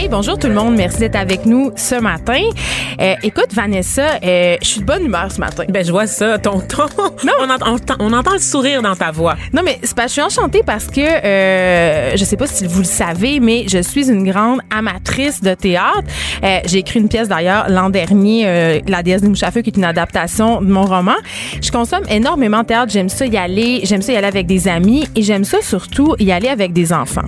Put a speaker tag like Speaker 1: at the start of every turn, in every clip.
Speaker 1: Hey, bonjour tout le monde. Merci d'être avec nous ce matin. Euh, écoute, Vanessa, euh, je suis de bonne humeur ce matin.
Speaker 2: Ben, je vois ça, ton ton.
Speaker 1: Non.
Speaker 2: On, entend, on on entend le sourire dans ta voix.
Speaker 1: Non, mais c'est que je suis enchantée parce que euh, je sais pas si vous le savez, mais je suis une grande amatrice de théâtre. Euh, J'ai écrit une pièce d'ailleurs l'an dernier, La déesse des feu, qui est une adaptation de mon roman. Je consomme énormément de théâtre. J'aime ça y aller. J'aime ça y aller avec des amis et j'aime ça surtout y aller avec des enfants.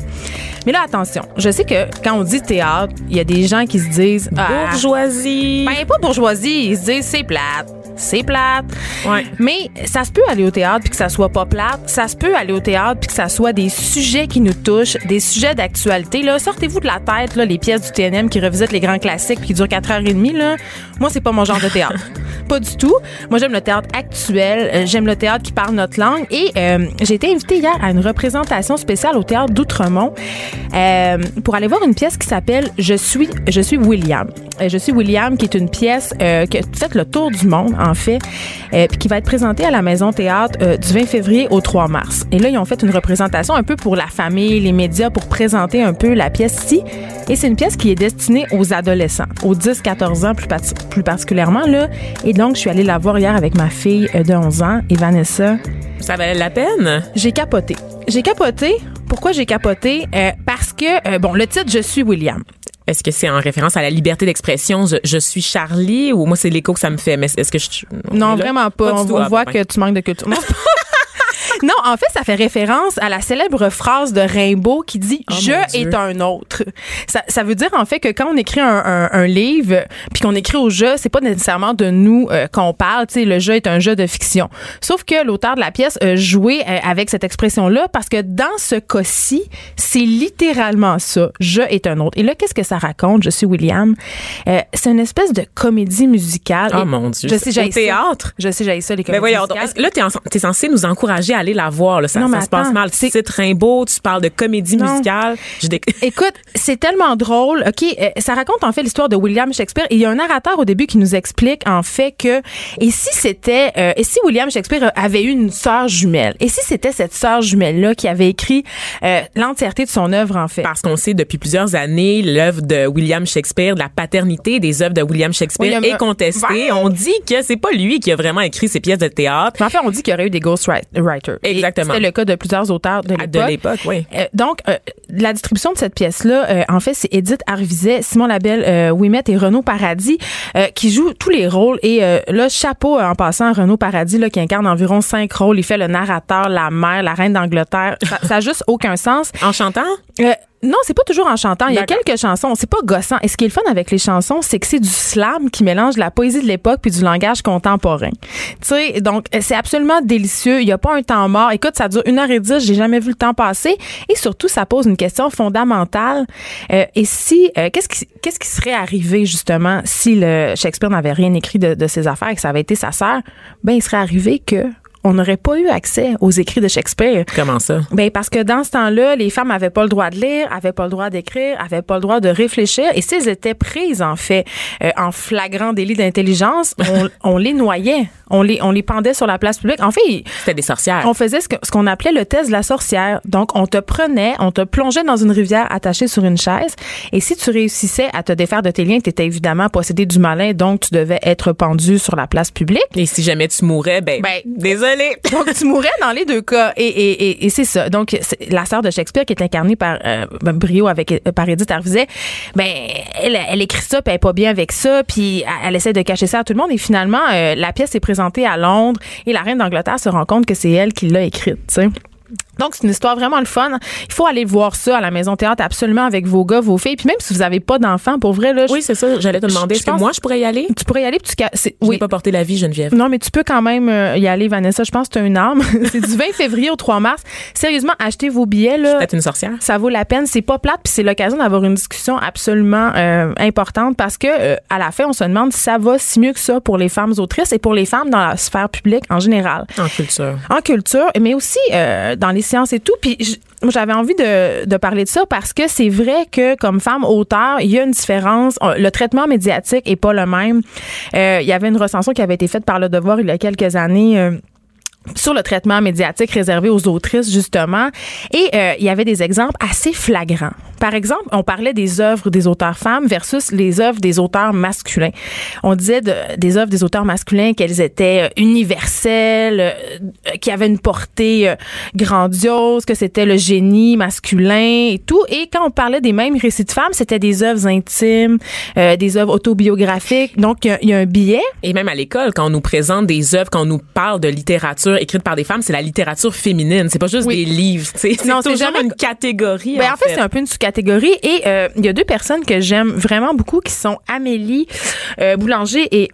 Speaker 1: Mais là, attention. Je sais que quand on dit théâtre, il y a des gens qui se disent Ah,
Speaker 2: Bourgeoisie.
Speaker 1: ben, pas bourgeoisie. Ils se disent, c'est plate. C'est plate.
Speaker 2: Ouais.
Speaker 1: Mais ça se peut aller au théâtre puis que ça soit pas plate. Ça se peut aller au théâtre puis que ça soit des sujets qui nous touchent, des sujets d'actualité. Là, sortez-vous de la tête là, les pièces du TNM qui revisitent les grands classiques puis qui durent 4h30. Là. Moi, c'est pas mon genre de théâtre. pas du tout. Moi, j'aime le théâtre actuel. Euh, J'aime le théâtre qui parle notre langue. Et euh, j'ai été invitée hier à une représentation spéciale au théâtre d'Outremont euh, pour aller voir une pièce qui s'appelle Je suis je suis William. Euh, Je suis William, qui est une pièce euh, qui a fait le tour du monde en fait, euh, puis qui va être présentée à la Maison Théâtre euh, du 20 février au 3 mars. Et là, ils ont fait une représentation un peu pour la famille, les médias, pour présenter un peu la pièce ici. Et c'est une pièce qui est destinée aux adolescents, aux 10-14 ans plus, parti- plus particulièrement là. Et donc, je suis allée la voir hier avec ma fille euh, de 11 ans et Vanessa.
Speaker 2: Ça valait la peine?
Speaker 1: J'ai capoté. J'ai capoté. Pourquoi j'ai capoté? Euh, parce que, euh, bon, le titre, Je suis William.
Speaker 2: Est-ce que c'est en référence à la liberté d'expression? Je, je suis Charlie ou moi, c'est l'écho que ça me fait? Mais est-ce que je. on
Speaker 1: Non, vraiment pas. on
Speaker 2: tout.
Speaker 1: on
Speaker 2: Ah,
Speaker 1: voit que tu manques de culture. Non, en fait, ça fait référence à la célèbre phrase de Rimbaud qui dit
Speaker 2: Oh,
Speaker 1: Je est un autre. Ça, ça veut dire en fait que quand on écrit un, un- un livre puis qu'on écrit au jeu, c'est pas nécessairement de nous euh, qu'on parle. Tu sais, le jeu est un jeu de fiction. Sauf que l'auteur de la pièce a joué euh, avec cette expression-là parce que dans ce cas-ci, c'est littéralement ça. Je est un autre. Et là, qu'est-ce que ça raconte Je suis William? Euh, c'est une espèce de comédie musicale.
Speaker 2: Oh
Speaker 1: Et
Speaker 2: mon Dieu.
Speaker 1: Je sais, j'ai
Speaker 2: théâtre?
Speaker 1: Je sais, j'ai ça les
Speaker 2: Ben
Speaker 1: comédies
Speaker 2: voyons, donc,
Speaker 1: musicales.
Speaker 2: là, t'es, en- t'es censé nous encourager à aller la voir. Là. Ça,
Speaker 1: Non, mais
Speaker 2: ça se passe mal. Tu
Speaker 1: c'est-
Speaker 2: Rimbaud, tu parles de comédie
Speaker 1: Non.
Speaker 2: musicale. Je dé-
Speaker 1: Écoute, c'est tellement drôle. OK, euh, ça raconte en fait l'histoire de William Shakespeare et il y a un narrateur au début qui nous explique en fait que et si c'était euh, et si William Shakespeare avait eu une sœur jumelle? Et si c'était cette sœur jumelle là qui avait écrit euh, l'entièreté de son œuvre en fait?
Speaker 2: Parce qu'on sait depuis plusieurs années, l'œuvre de William Shakespeare, la paternité des œuvres de William Shakespeare
Speaker 1: a-
Speaker 2: est contestée.
Speaker 1: Ouais.
Speaker 2: On dit que c'est pas lui qui a vraiment écrit ces pièces de théâtre.
Speaker 1: Mais en fait, on dit qu'il y aurait eu des ghostwriters.
Speaker 2: Exactement.
Speaker 1: C'était le cas de plusieurs auteurs de
Speaker 2: À-
Speaker 1: l'époque.
Speaker 2: de l'époque, oui.
Speaker 1: Euh, donc, euh, la distribution de cette pièce-là, euh, en fait, c'est Edith Arvizet, Simon Labelle, euh, Ouimet et Renaud Paradis euh, qui jouent tous les rôles. Et euh, là, chapeau euh, en passant à Renaud Paradis, là, qui incarne environ cinq rôles. Il fait le narrateur, la mère, la reine d'Angleterre. Ça ça a juste aucun sens.
Speaker 2: En chantant?
Speaker 1: Non, c'est pas toujours en chantant. Il y a quelques chansons. C'est pas gossant. Et ce qui est le fun avec les chansons, c'est que c'est du slam qui mélange la poésie de l'époque puis du langage contemporain. Tu sais, donc euh, c'est absolument délicieux. Il y a pas un temps mort. Écoute, ça dure une heure et dix. J'ai jamais vu le temps passer. Et surtout, ça pose une question fondamentale. Euh, et si, euh, qu'est-ce qui, qu'est-ce qui serait arrivé justement si le Shakespeare n'avait rien écrit de, de ses affaires et que ça avait été sa sœur? Ben, il serait arrivé que on n'aurait pas eu accès aux écrits de Shakespeare.
Speaker 2: Comment ça?
Speaker 1: Ben parce que dans ce temps-là, les femmes avaient pas le droit de lire, avaient pas le droit d'écrire, avaient pas le droit de réfléchir. Et si elles étaient prises en fait euh, en flagrant délit d'intelligence, on, on les noyait, on les on les pendait sur la place publique. En fait,
Speaker 2: C'était des sorcières.
Speaker 1: on faisait ce qu'on appelait le test de la sorcière. Donc, on te prenait, on te plongeait dans une rivière attachée sur une chaise. Et si tu réussissais à te défaire de tes liens, tu étais évidemment possédé du malin, donc tu devais être pendu sur la place publique.
Speaker 2: Et si jamais tu mourais, ben,
Speaker 1: Ben,
Speaker 2: désolé.
Speaker 1: Donc, tu mourrais dans les deux cas. Et, et, et, c'est ça. Donc, la sœur de Shakespeare qui est incarnée par euh, Brio avec euh, par Edith Arvizet, ben, elle, écrit ça, puis elle est pas bien avec ça, puis elle, essaie de cacher ça à tout le monde. Et finalement, euh, la pièce est présentée à Londres et la reine d'Angleterre se rend compte que c'est elle qui l'a écrite. Donc, c'est une histoire vraiment le fun. Il faut aller voir ça à la Maison Théâtre absolument avec vos gars, vos filles. Puis même si vous n'avez pas d'enfants, pour vrai, là,
Speaker 2: Oui, c'est ça. J'allais te demander, est-ce que moi, je pourrais y aller?
Speaker 1: tu pourrais y aller. Puis tu, c'est-
Speaker 2: Je
Speaker 1: oui,
Speaker 2: pas porté la vie, Geneviève.
Speaker 1: non, mais tu peux quand même euh, y aller, Vanessa. Je pense que tu as une arme. c'est du 20 février au 3 mars. Sérieusement, achetez vos billets. Là,
Speaker 2: Peut-être une sorcière?
Speaker 1: ça vaut la peine. C'est pas plate, puis c'est l'occasion d'avoir une discussion absolument euh, importante parce que euh, à la fin, on se demande si ça va si mieux que ça pour les femmes autrices et pour les femmes dans la sphère publique en général.
Speaker 2: En culture.
Speaker 1: En culture, mais aussi euh, dans les et tout. Puis j'avais envie de, de, parler de ça parce que c'est vrai que comme femme auteur, il y a une différence. Le traitement médiatique est pas le même. Euh, il y avait une recension qui avait été faite par Le Devoir il y a quelques années. Euh, sur le traitement médiatique réservé aux autrices justement et euh, il y avait des exemples assez flagrants. Par exemple, on parlait des œuvres des auteurs femmes versus les œuvres des auteurs masculins. On disait des œuvres des auteurs masculins qu'elles étaient euh, universelles, euh, qui avaient une portée grandiose, que c'était le génie masculin et tout. Et quand on parlait des mêmes récits de femmes, c'était des œuvres intimes, des œuvres autobiographiques. Donc il y, a un billet.
Speaker 2: Et même à l'école, quand on nous présente des œuvres, quand on nous parle de littérature écrite par des femmes, c'est la littérature féminine. C'est pas juste des livres. C'est toujours jamais... une catégorie.
Speaker 1: Ben, en, fait, c'est un peu une sous-catégorie. Et euh, il y a deux personnes que j'aime vraiment beaucoup qui sont Amélie euh, Boulanger et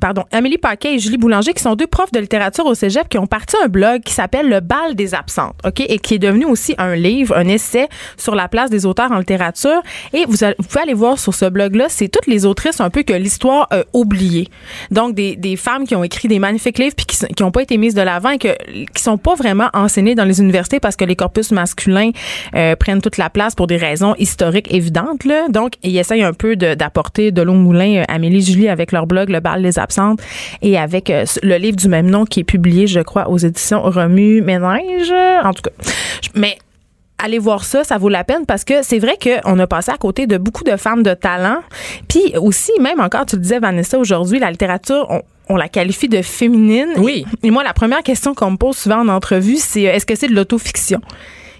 Speaker 1: pardon, Amélie Paquet et Julie Boulanger, qui sont deux profs de littérature au cégep, qui ont parti un blog qui s'appelle Le bal des absentes, OK, et qui est devenu aussi un livre, un essai sur la place des auteurs en littérature. Et vous, pouvez aller voir sur ce blog-là, c'est toutes les autrices un peu que l'histoire a oubliées. Donc, des, des, femmes qui ont écrit des magnifiques livres puis qui n'ont pas été mises de l'avant et que, qui sont pas vraiment enseignées dans les universités parce que les corpus masculins euh, prennent toute la place pour des raisons historiques évidentes. Là. Donc, ils essayent un peu d'apporter de, l'eau moulin, euh, Amélie Julie, avec leur blog Le bal absentes et avec euh, le livre du même nom qui est publié, je crois, aux éditions Remue Ménage. En tout cas, mais allez voir ça, ça vaut la peine parce que c'est vrai qu'on a passé à côté de beaucoup de femmes de talent. Puis aussi, même encore, tu le disais, Vanessa, aujourd'hui, la littérature, on, on la qualifie de féminine.
Speaker 2: Oui.
Speaker 1: Et moi, la première question qu'on me pose souvent en entrevue, c'est est-ce que c'est de l'autofiction?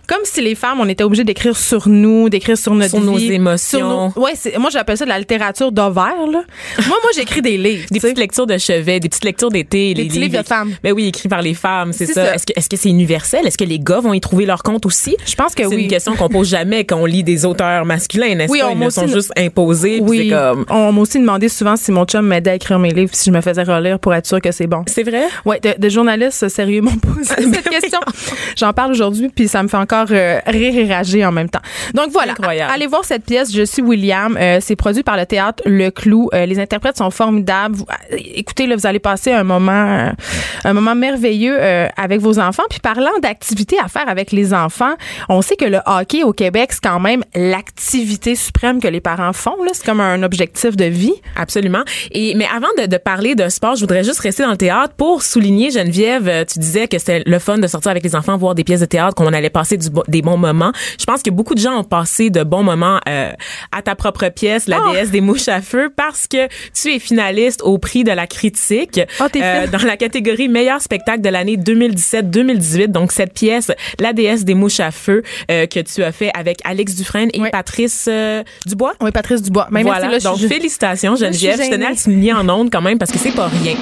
Speaker 1: Comme si les femmes, on était obligé d'écrire sur nous, d'écrire sur notre
Speaker 2: sur nos émotions.
Speaker 1: Sur ouais, moi j'appelle ça de la littérature d'ovaire là. moi moi j'écris des livres,
Speaker 2: des petites lectures de chevet, des petites lectures d'été,
Speaker 1: des petits livres de femmes.
Speaker 2: Ben oui, écrits par les femmes, c'est ça. Est-ce que est-ce que c'est universel? Est-ce que les gars vont y trouver leur compte aussi?
Speaker 1: Je pense que oui.
Speaker 2: C'est une question qu'on pose jamais quand on lit des auteurs masculins, n'est-ce oui, pas? Ils sont juste imposés.
Speaker 1: Oui.
Speaker 2: Comme...
Speaker 1: On m'a aussi demandé souvent si mon chum m'aidait à écrire mes livres, si je me faisais relire pour être sûr que c'est bon.
Speaker 2: C'est vrai?
Speaker 1: Ouais, des journalistes sérieux m'ont posé cette question. J'en parle aujourd'hui, puis ça me fait encore euh, rire réagir en même temps. Donc voilà, allez voir cette pièce. Je suis William. Euh, c'est produit par le théâtre Le Clou. Euh, les interprètes sont formidables. Euh, écoutez, là, vous allez passer un moment, un moment merveilleux avec vos enfants. Puis parlant d'activités à faire avec les enfants, on sait que le hockey au Québec c'est quand même l'activité suprême que les parents font. C'est comme un objectif de vie.
Speaker 2: Absolument. Et mais avant de, de, parler de sport, je voudrais juste rester dans le théâtre pour souligner Geneviève. Tu disais que c'était le fun de sortir avec les enfants, voir des pièces de théâtre, qu'on allait passer du, des bons moments. Je pense que beaucoup de gens ont passé de bons moments euh, à ta propre pièce, la oh! déesse des mouches à feu, parce que tu es finaliste au prix de la critique
Speaker 1: oh, euh,
Speaker 2: dans la catégorie meilleur spectacle de l'année 2017-2018. Donc cette pièce, la déesse des mouches à feu, euh, que tu as fait avec Alex Dufresne et Patrice Dubois.
Speaker 1: Oui, Patrice Dubois.
Speaker 2: Mais voilà. Donc félicitations Geneviève. Je tenais à le souligner en ondes quand même parce que c'est pas rien.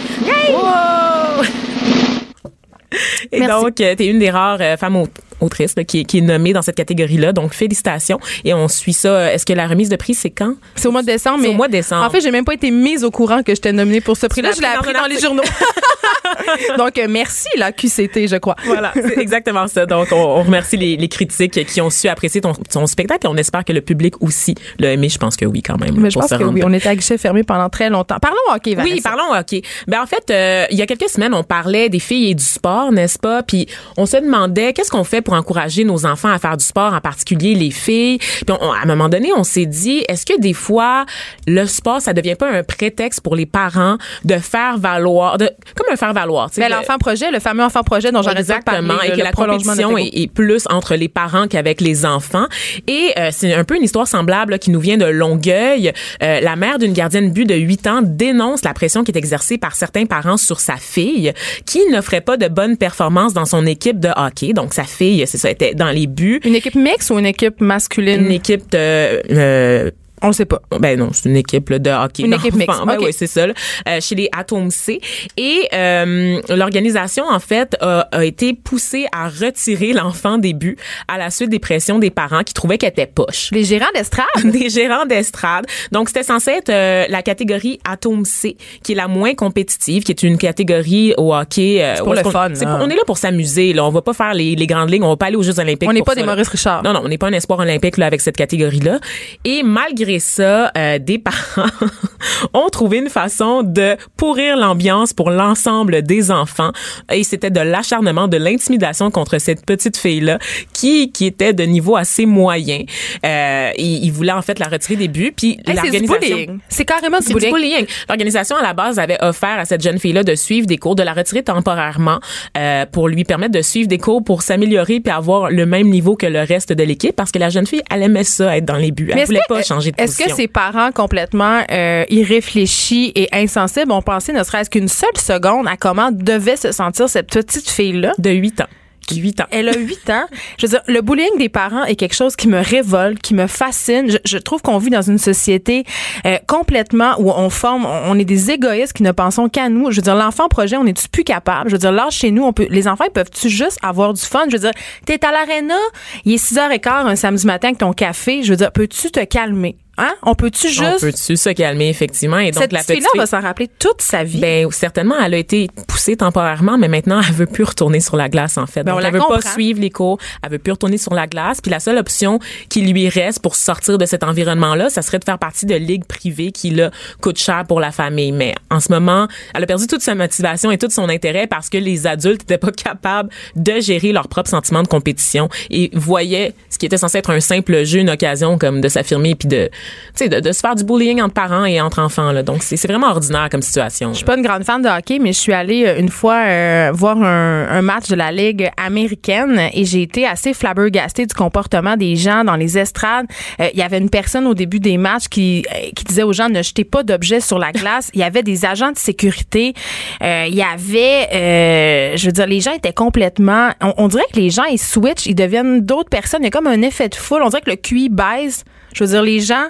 Speaker 2: Et donc, tu es une des rares euh, femmes autrices qui, qui, est nommée dans cette catégorie-là. Donc, félicitations. Et on suit ça. Euh, est-ce que la remise de prix, c'est quand?
Speaker 1: C'est au mois de décembre.
Speaker 2: C'est au mois de décembre.
Speaker 1: En fait, j'ai même pas été mise au courant que j'étais nommée pour ce prix-là. Je l'ai appris dans les journaux. Donc, merci, la QCT, je crois.
Speaker 2: Voilà, c'est exactement ça. Donc, on, remercie les, les, critiques qui ont su apprécier ton, ton, spectacle et on espère que le public aussi l'a aimé. Je pense que oui, quand même.
Speaker 1: Mais je pense que oui. On était à guichet fermé pendant très longtemps. Parlons hockey, Vanessa.
Speaker 2: Oui, parlons hockey. Ben, en fait, euh, il y a quelques semaines, on parlait des filles et du sport, n'est-ce pas? Puis, on se demandait qu'est-ce qu'on fait pour encourager nos enfants à faire du sport, en particulier les filles. Puis, à un moment donné, on s'est dit, est-ce que des fois, le sport, ça devient pas un prétexte pour les parents de faire valoir, de, comme un faire valoir,
Speaker 1: ben, l'enfant projet, le fameux enfant projet dont j'arrête de parler.
Speaker 2: Et que la compétition est, est, plus entre les parents qu'avec les enfants. Et euh, c'est un peu une histoire semblable qui nous vient de Longueuil. Euh, la mère d'une gardienne but de 8 ans dénonce la pression qui est exercée par certains parents sur sa fille qui n'offrait pas de bonnes performances dans son équipe de hockey. Donc sa fille, c'est ça, était dans les buts.
Speaker 1: Une équipe mixte ou une équipe masculine?
Speaker 2: Une équipe de euh,
Speaker 1: on le sait pas.
Speaker 2: Ben non, c'est une équipe là, de hockey.
Speaker 1: Une équipe mixte.
Speaker 2: Ben oui, c'est ça. Euh, chez les Atomes C. Et euh, l'organisation, en fait, a, a, été poussée à retirer l'enfant des buts à la suite des pressions des parents qui trouvaient qu'elle était poche.
Speaker 1: Les gérants d'estrade?
Speaker 2: des gérants d'estrade. Donc, c'était censé être euh, la catégorie Atome C, qui est la moins compétitive, qui est une catégorie au hockey.
Speaker 1: Euh, c'est pour le fun.
Speaker 2: on est là pour s'amuser. Là. On va pas faire les, les, grandes lignes. On va pas aller aux Jeux olympiques
Speaker 1: On n'est pas des Maurice Richard.
Speaker 2: Non, non, on n'est pas un espoir olympique là, avec cette catégorie-là. Et malgré malgré ça, euh, des parents ont trouvé une façon de pourrir l'ambiance pour l'ensemble des enfants. Et c'était de l'acharnement, de l'intimidation contre cette petite fille-là qui, qui était de niveau assez moyen. Euh, ils, ils voulaient en fait la retirer des buts. Puis
Speaker 1: Hey,
Speaker 2: l'organisation...
Speaker 1: C'est carrément du bullying.
Speaker 2: bullying. L'organisation à la base avait offert à cette jeune fille-là de suivre des cours, de la retirer temporairement euh, pour lui permettre de suivre des cours pour s'améliorer puis avoir le même niveau que le reste de l'équipe parce que la jeune fille, elle aimait ça être dans les buts. Elle voulait pas changer
Speaker 1: Est-ce que ces parents complètement euh, irréfléchis et insensibles ont pensé ne serait-ce qu'une seule seconde à comment devait se sentir cette petite fille-là?
Speaker 2: de 8 ans. 8 ans.
Speaker 1: Elle a 8 ans. Je veux dire, le bullying des parents est quelque chose qui me révolte, qui me fascine. Je, je trouve qu'on vit dans une société euh, complètement où on forme, on, on est des égoïstes qui ne pensons qu'à nous. Je veux dire, l'enfant projet, on n'est-tu plus capable? Je veux dire, là, chez nous, on peut, les enfants, ils peuvent-tu juste avoir du fun? Je veux dire, t'es à l'aréna, il est 6h15 un samedi matin avec ton café. Je veux dire, peux-tu te calmer? Hein? On peut-tu
Speaker 2: On
Speaker 1: juste...
Speaker 2: peut-tu se calmer, effectivement? Et donc,
Speaker 1: cette
Speaker 2: la
Speaker 1: petite fille-là
Speaker 2: fille,
Speaker 1: va s'en rappeler toute sa vie.
Speaker 2: ben, certainement, elle a été poussée temporairement, mais maintenant, elle veut plus retourner sur la glace, en fait.
Speaker 1: Ben,
Speaker 2: donc,
Speaker 1: on
Speaker 2: elle veut pas suivre les cours. Elle veut plus retourner sur la glace. Puis la seule option qui lui reste pour sortir de cet environnement-là, ça serait de faire partie de ligues privées qui, là, coûtent cher pour la famille. Mais en ce moment, elle a perdu toute sa motivation et tout son intérêt parce que les adultes n'étaient pas capables de gérer leurs propres sentiments de compétition et voyaient ce qui était censé être un simple jeu, une occasion comme de s'affirmer puis de, tu sais, de, de se faire du bullying entre parents et entre enfants, là. Donc, c'est c'est vraiment ordinaire comme situation.
Speaker 1: Je suis pas une grande fan de hockey, mais je suis allée euh, une fois euh, voir un, un match de la Ligue américaine et j'ai été assez flabbergastée du comportement des gens dans les estrades. Euh, Il y avait une personne au début des matchs qui, euh, qui disait aux gens ne jetez pas d'objets sur la glace. Il y avait des agents de sécurité. Euh, Il y avait, euh, je veux dire, les gens étaient complètement... On, on dirait que les gens, ils switchent, ils deviennent d'autres personnes. Il y a comme un effet de foule. On dirait que le QI baisse. Je veux dire, les gens...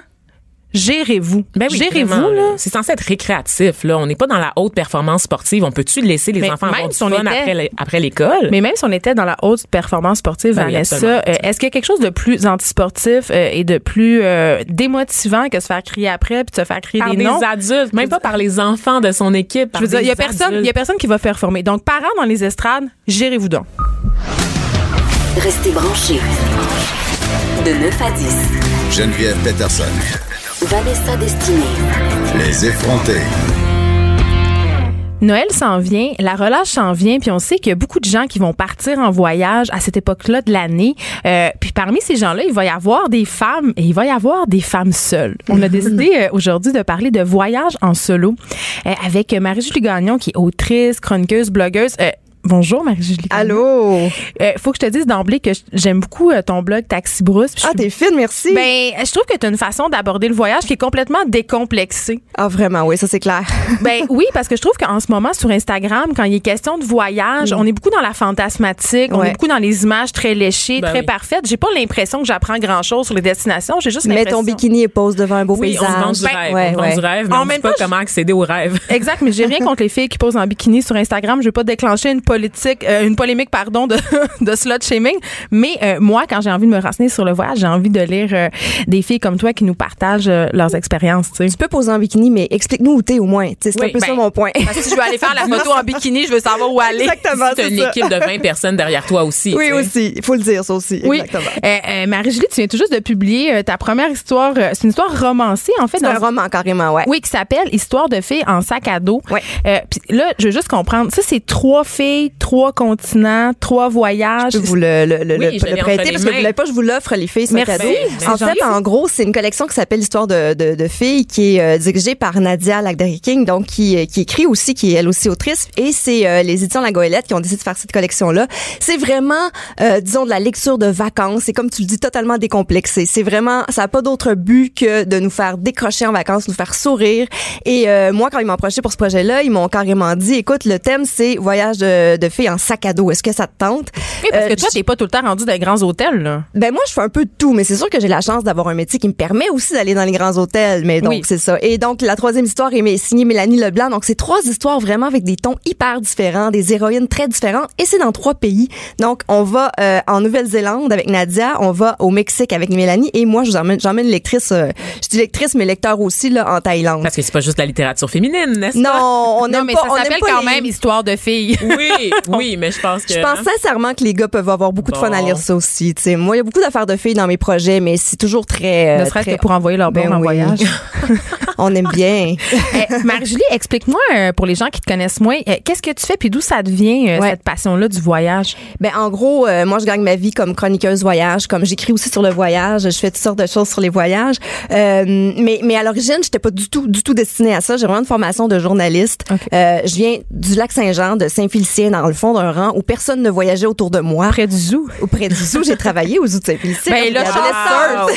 Speaker 1: Gérez-vous.
Speaker 2: Ben oui,
Speaker 1: Gérez-vous, là.
Speaker 2: C'est censé être récréatif, là. On n'est pas dans la haute performance sportive. On peut-tu laisser les
Speaker 1: Mais
Speaker 2: enfants
Speaker 1: même
Speaker 2: avoir du
Speaker 1: si on
Speaker 2: fun
Speaker 1: était-
Speaker 2: après, le- après l'école?
Speaker 1: Mais même si on était dans la haute performance sportive,
Speaker 2: Ben
Speaker 1: Vanessa, euh, est-ce qu'il y a quelque chose de plus antisportif euh, et de plus euh, démotivant que se faire crier après puis de se faire crier
Speaker 2: par
Speaker 1: des
Speaker 2: des
Speaker 1: noms?
Speaker 2: adultes, même pas par les enfants de son équipe.
Speaker 1: Je veux dire, il y a personne, il y a personne qui va faire former. Donc, parents dans les estrades, gérez-vous donc.
Speaker 3: Restez branchés. De 9 à 10.
Speaker 4: Geneviève Peterson.
Speaker 3: Vanessa Destinée.
Speaker 4: Les effrontés.
Speaker 1: Noël s'en vient, la relâche s'en vient, puis on sait qu'il y a beaucoup de gens qui vont partir en voyage à cette époque-là de l'année. Euh, puis parmi ces gens-là, il va y avoir des femmes et il va y avoir des femmes seules. On a décidé euh, aujourd'hui de parler de voyage en solo euh, avec Marie-Julie Gagnon, qui est autrice, chroniqueuse, blogueuse. Bonjour Marie-Julie.
Speaker 5: Allô?
Speaker 1: Euh, faut que je te dise d'emblée que j'aime beaucoup euh, ton blog Taxi Brousse.
Speaker 5: Ah, t'es fine, merci.
Speaker 1: ben, je trouve que tu as une façon d'aborder le voyage qui est complètement décomplexée.
Speaker 5: ah, vraiment, oui, ça c'est clair.
Speaker 1: Ben oui, parce que je trouve qu'en ce moment sur Instagram, quand il est question de voyage, on est beaucoup dans la fantasmatique, on
Speaker 5: Mm.
Speaker 1: Est beaucoup dans les images très léchées,
Speaker 2: Ben
Speaker 1: très
Speaker 2: oui.
Speaker 1: parfaites. J'ai pas l'impression que j'apprends grand chose sur les destinations. J'ai juste
Speaker 5: Mets
Speaker 1: l'impression.
Speaker 5: ton bikini et pose devant un beau
Speaker 2: Oui, on
Speaker 5: paysage.
Speaker 2: se vend du
Speaker 1: Ben,
Speaker 2: rêve.
Speaker 5: ouais,
Speaker 2: on
Speaker 5: ouais.
Speaker 2: du rêve, mais
Speaker 1: En
Speaker 2: on ne
Speaker 1: même
Speaker 2: sait pas
Speaker 1: temps,
Speaker 2: comment accéder au rêve.
Speaker 1: Exact, mais j'ai rien contre les filles qui posent en bikini sur Instagram. Je vais pas déclencher une politique, euh, une polémique, pardon, de, de slut shaming. Mais euh, moi, quand j'ai envie de me renseigner sur le voyage, j'ai envie de lire euh, des filles comme toi qui nous partagent euh, leurs expériences. Tu
Speaker 5: peux poser en bikini, mais explique-nous où t'es au moins. C'est
Speaker 2: Oui,
Speaker 5: un peu
Speaker 1: ben,
Speaker 5: ça mon point.
Speaker 1: Parce que si je veux aller faire la photo en bikini, je veux savoir où aller.
Speaker 5: Exactement,
Speaker 2: C'est une
Speaker 5: ça.
Speaker 2: équipe de 20 personnes derrière toi aussi.
Speaker 5: Oui, aussi. Il faut le dire, ça aussi.
Speaker 1: Oui.
Speaker 5: Exactement.
Speaker 1: Euh, euh, Marie-Julie, tu viens tout juste de publier euh, ta première histoire. euh, c'est une histoire romancée, en fait.
Speaker 5: C'est un roman, carrément, ouais.
Speaker 1: Oui, qui s'appelle Histoire de filles en sac à dos.
Speaker 5: Ouais.
Speaker 1: Euh, Puis là, je veux juste comprendre. Ça, c'est trois filles, trois continents, trois voyages.
Speaker 5: Je peux vous le, le, le,
Speaker 2: Oui,
Speaker 5: le- prêter parce que vous l'avez pas, je vous l'offre, les filles, c'est cadeau. En fait,
Speaker 1: gentil.
Speaker 5: en gros, c'est une collection qui s'appelle L'histoire de, de, de filles qui est euh, dirigée par Nadia Lagdari-King, donc qui, euh, qui écrit aussi, qui est elle aussi autrice. Et c'est euh, les éditions La Goélette qui ont décidé de faire cette collection-là. C'est vraiment, euh, disons, de la lecture de vacances. C'est comme tu le dis, totalement décomplexé. C'est vraiment, ça n'a pas d'autre but que de nous faire décrocher en vacances, nous faire sourire. Et euh, moi, quand ils m'ont approché pour ce projet-là, ils m'ont carrément dit, écoute, le thème, c'est voyage de, de filles en sac à dos. Est-ce que ça te tente?
Speaker 1: Oui, parce
Speaker 5: Euh,
Speaker 1: que toi, t'es pas tout le temps rendu dans les grands hôtels, là.
Speaker 5: ben moi, je fais un peu de tout, mais c'est sûr que j'ai la chance d'avoir un métier qui me permet aussi d'aller dans les grands hôtels. Mais donc,
Speaker 1: Oui.
Speaker 5: c'est ça. Et donc, la troisième histoire est signée Mélanie Leblanc. Donc, c'est trois histoires vraiment avec des tons hyper différents, des héroïnes très différentes. Et c'est dans trois pays. Donc, on va euh, en Nouvelle-Zélande avec Nadia, on va au Mexique avec Mélanie, et moi, je vous emmène, j'emmène une lectrice, euh, je dis lectrice, mais lecteur aussi, là, en Thaïlande.
Speaker 2: Parce que c'est pas juste la littérature féminine, n'est-ce pas?
Speaker 5: Non, on
Speaker 1: non, mais
Speaker 5: pas,
Speaker 1: ça s'appelle quand
Speaker 5: les-
Speaker 1: même Histoire de filles.
Speaker 2: Oui, oui, oui, mais je pense que.
Speaker 5: Je pense sincèrement que les gars peuvent avoir beaucoup de fun à lire ça aussi. tu sais. Moi, il y a beaucoup d'affaires de filles dans mes projets, mais c'est toujours très. euh,
Speaker 1: Ne serait-ce
Speaker 5: très-
Speaker 1: que pour envoyer leur
Speaker 5: Ben
Speaker 1: en
Speaker 5: oui.
Speaker 1: voyage.
Speaker 5: On aime bien.
Speaker 1: Eh, Marie-Julie, explique-moi, euh, pour les gens qui te connaissent moins, euh, qu'est-ce que tu fais puis d'où ça devient, euh,
Speaker 5: Ouais.
Speaker 1: cette passion-là du voyage?
Speaker 5: Ben en gros, euh, moi je gagne ma vie comme chroniqueuse voyage, comme j'écris aussi sur le voyage, je fais toutes sortes de choses sur les voyages. Euh, mais mais à l'origine, j'étais pas du tout du tout destinée à ça. J'ai vraiment une formation de journaliste. Euh, je viens du lac Saint-Jean, de Saint-Félicien, dans le fond d'un rang où personne ne voyageait autour de moi.
Speaker 1: Près du zoo.
Speaker 5: Auprès du zoo, j'ai travaillé aux zoo de Saint-Félicien.
Speaker 1: Ben là, Wow.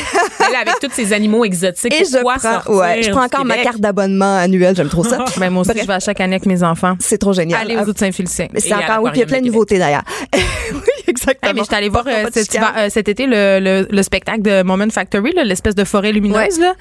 Speaker 2: Elle, avec tous ces animaux exotiques,
Speaker 5: Et je prends, ouais, je prends encore ma carte d'abonnement annuelle, j'aime trop ça.
Speaker 1: Ben, moi aussi,
Speaker 5: Bref.
Speaker 1: je vais à chaque année avec mes enfants.
Speaker 5: C'est trop génial.
Speaker 1: Aller aux zoo de Saint-Félicien.
Speaker 5: C'est encore, oui, puis il y a plein de nouveautés d'ailleurs. exactement.
Speaker 1: Hey, mais je suis allée voir euh, cet, euh, cet été le, le, le spectacle de Moment Factory, l'espèce de forêt lumineuse. là.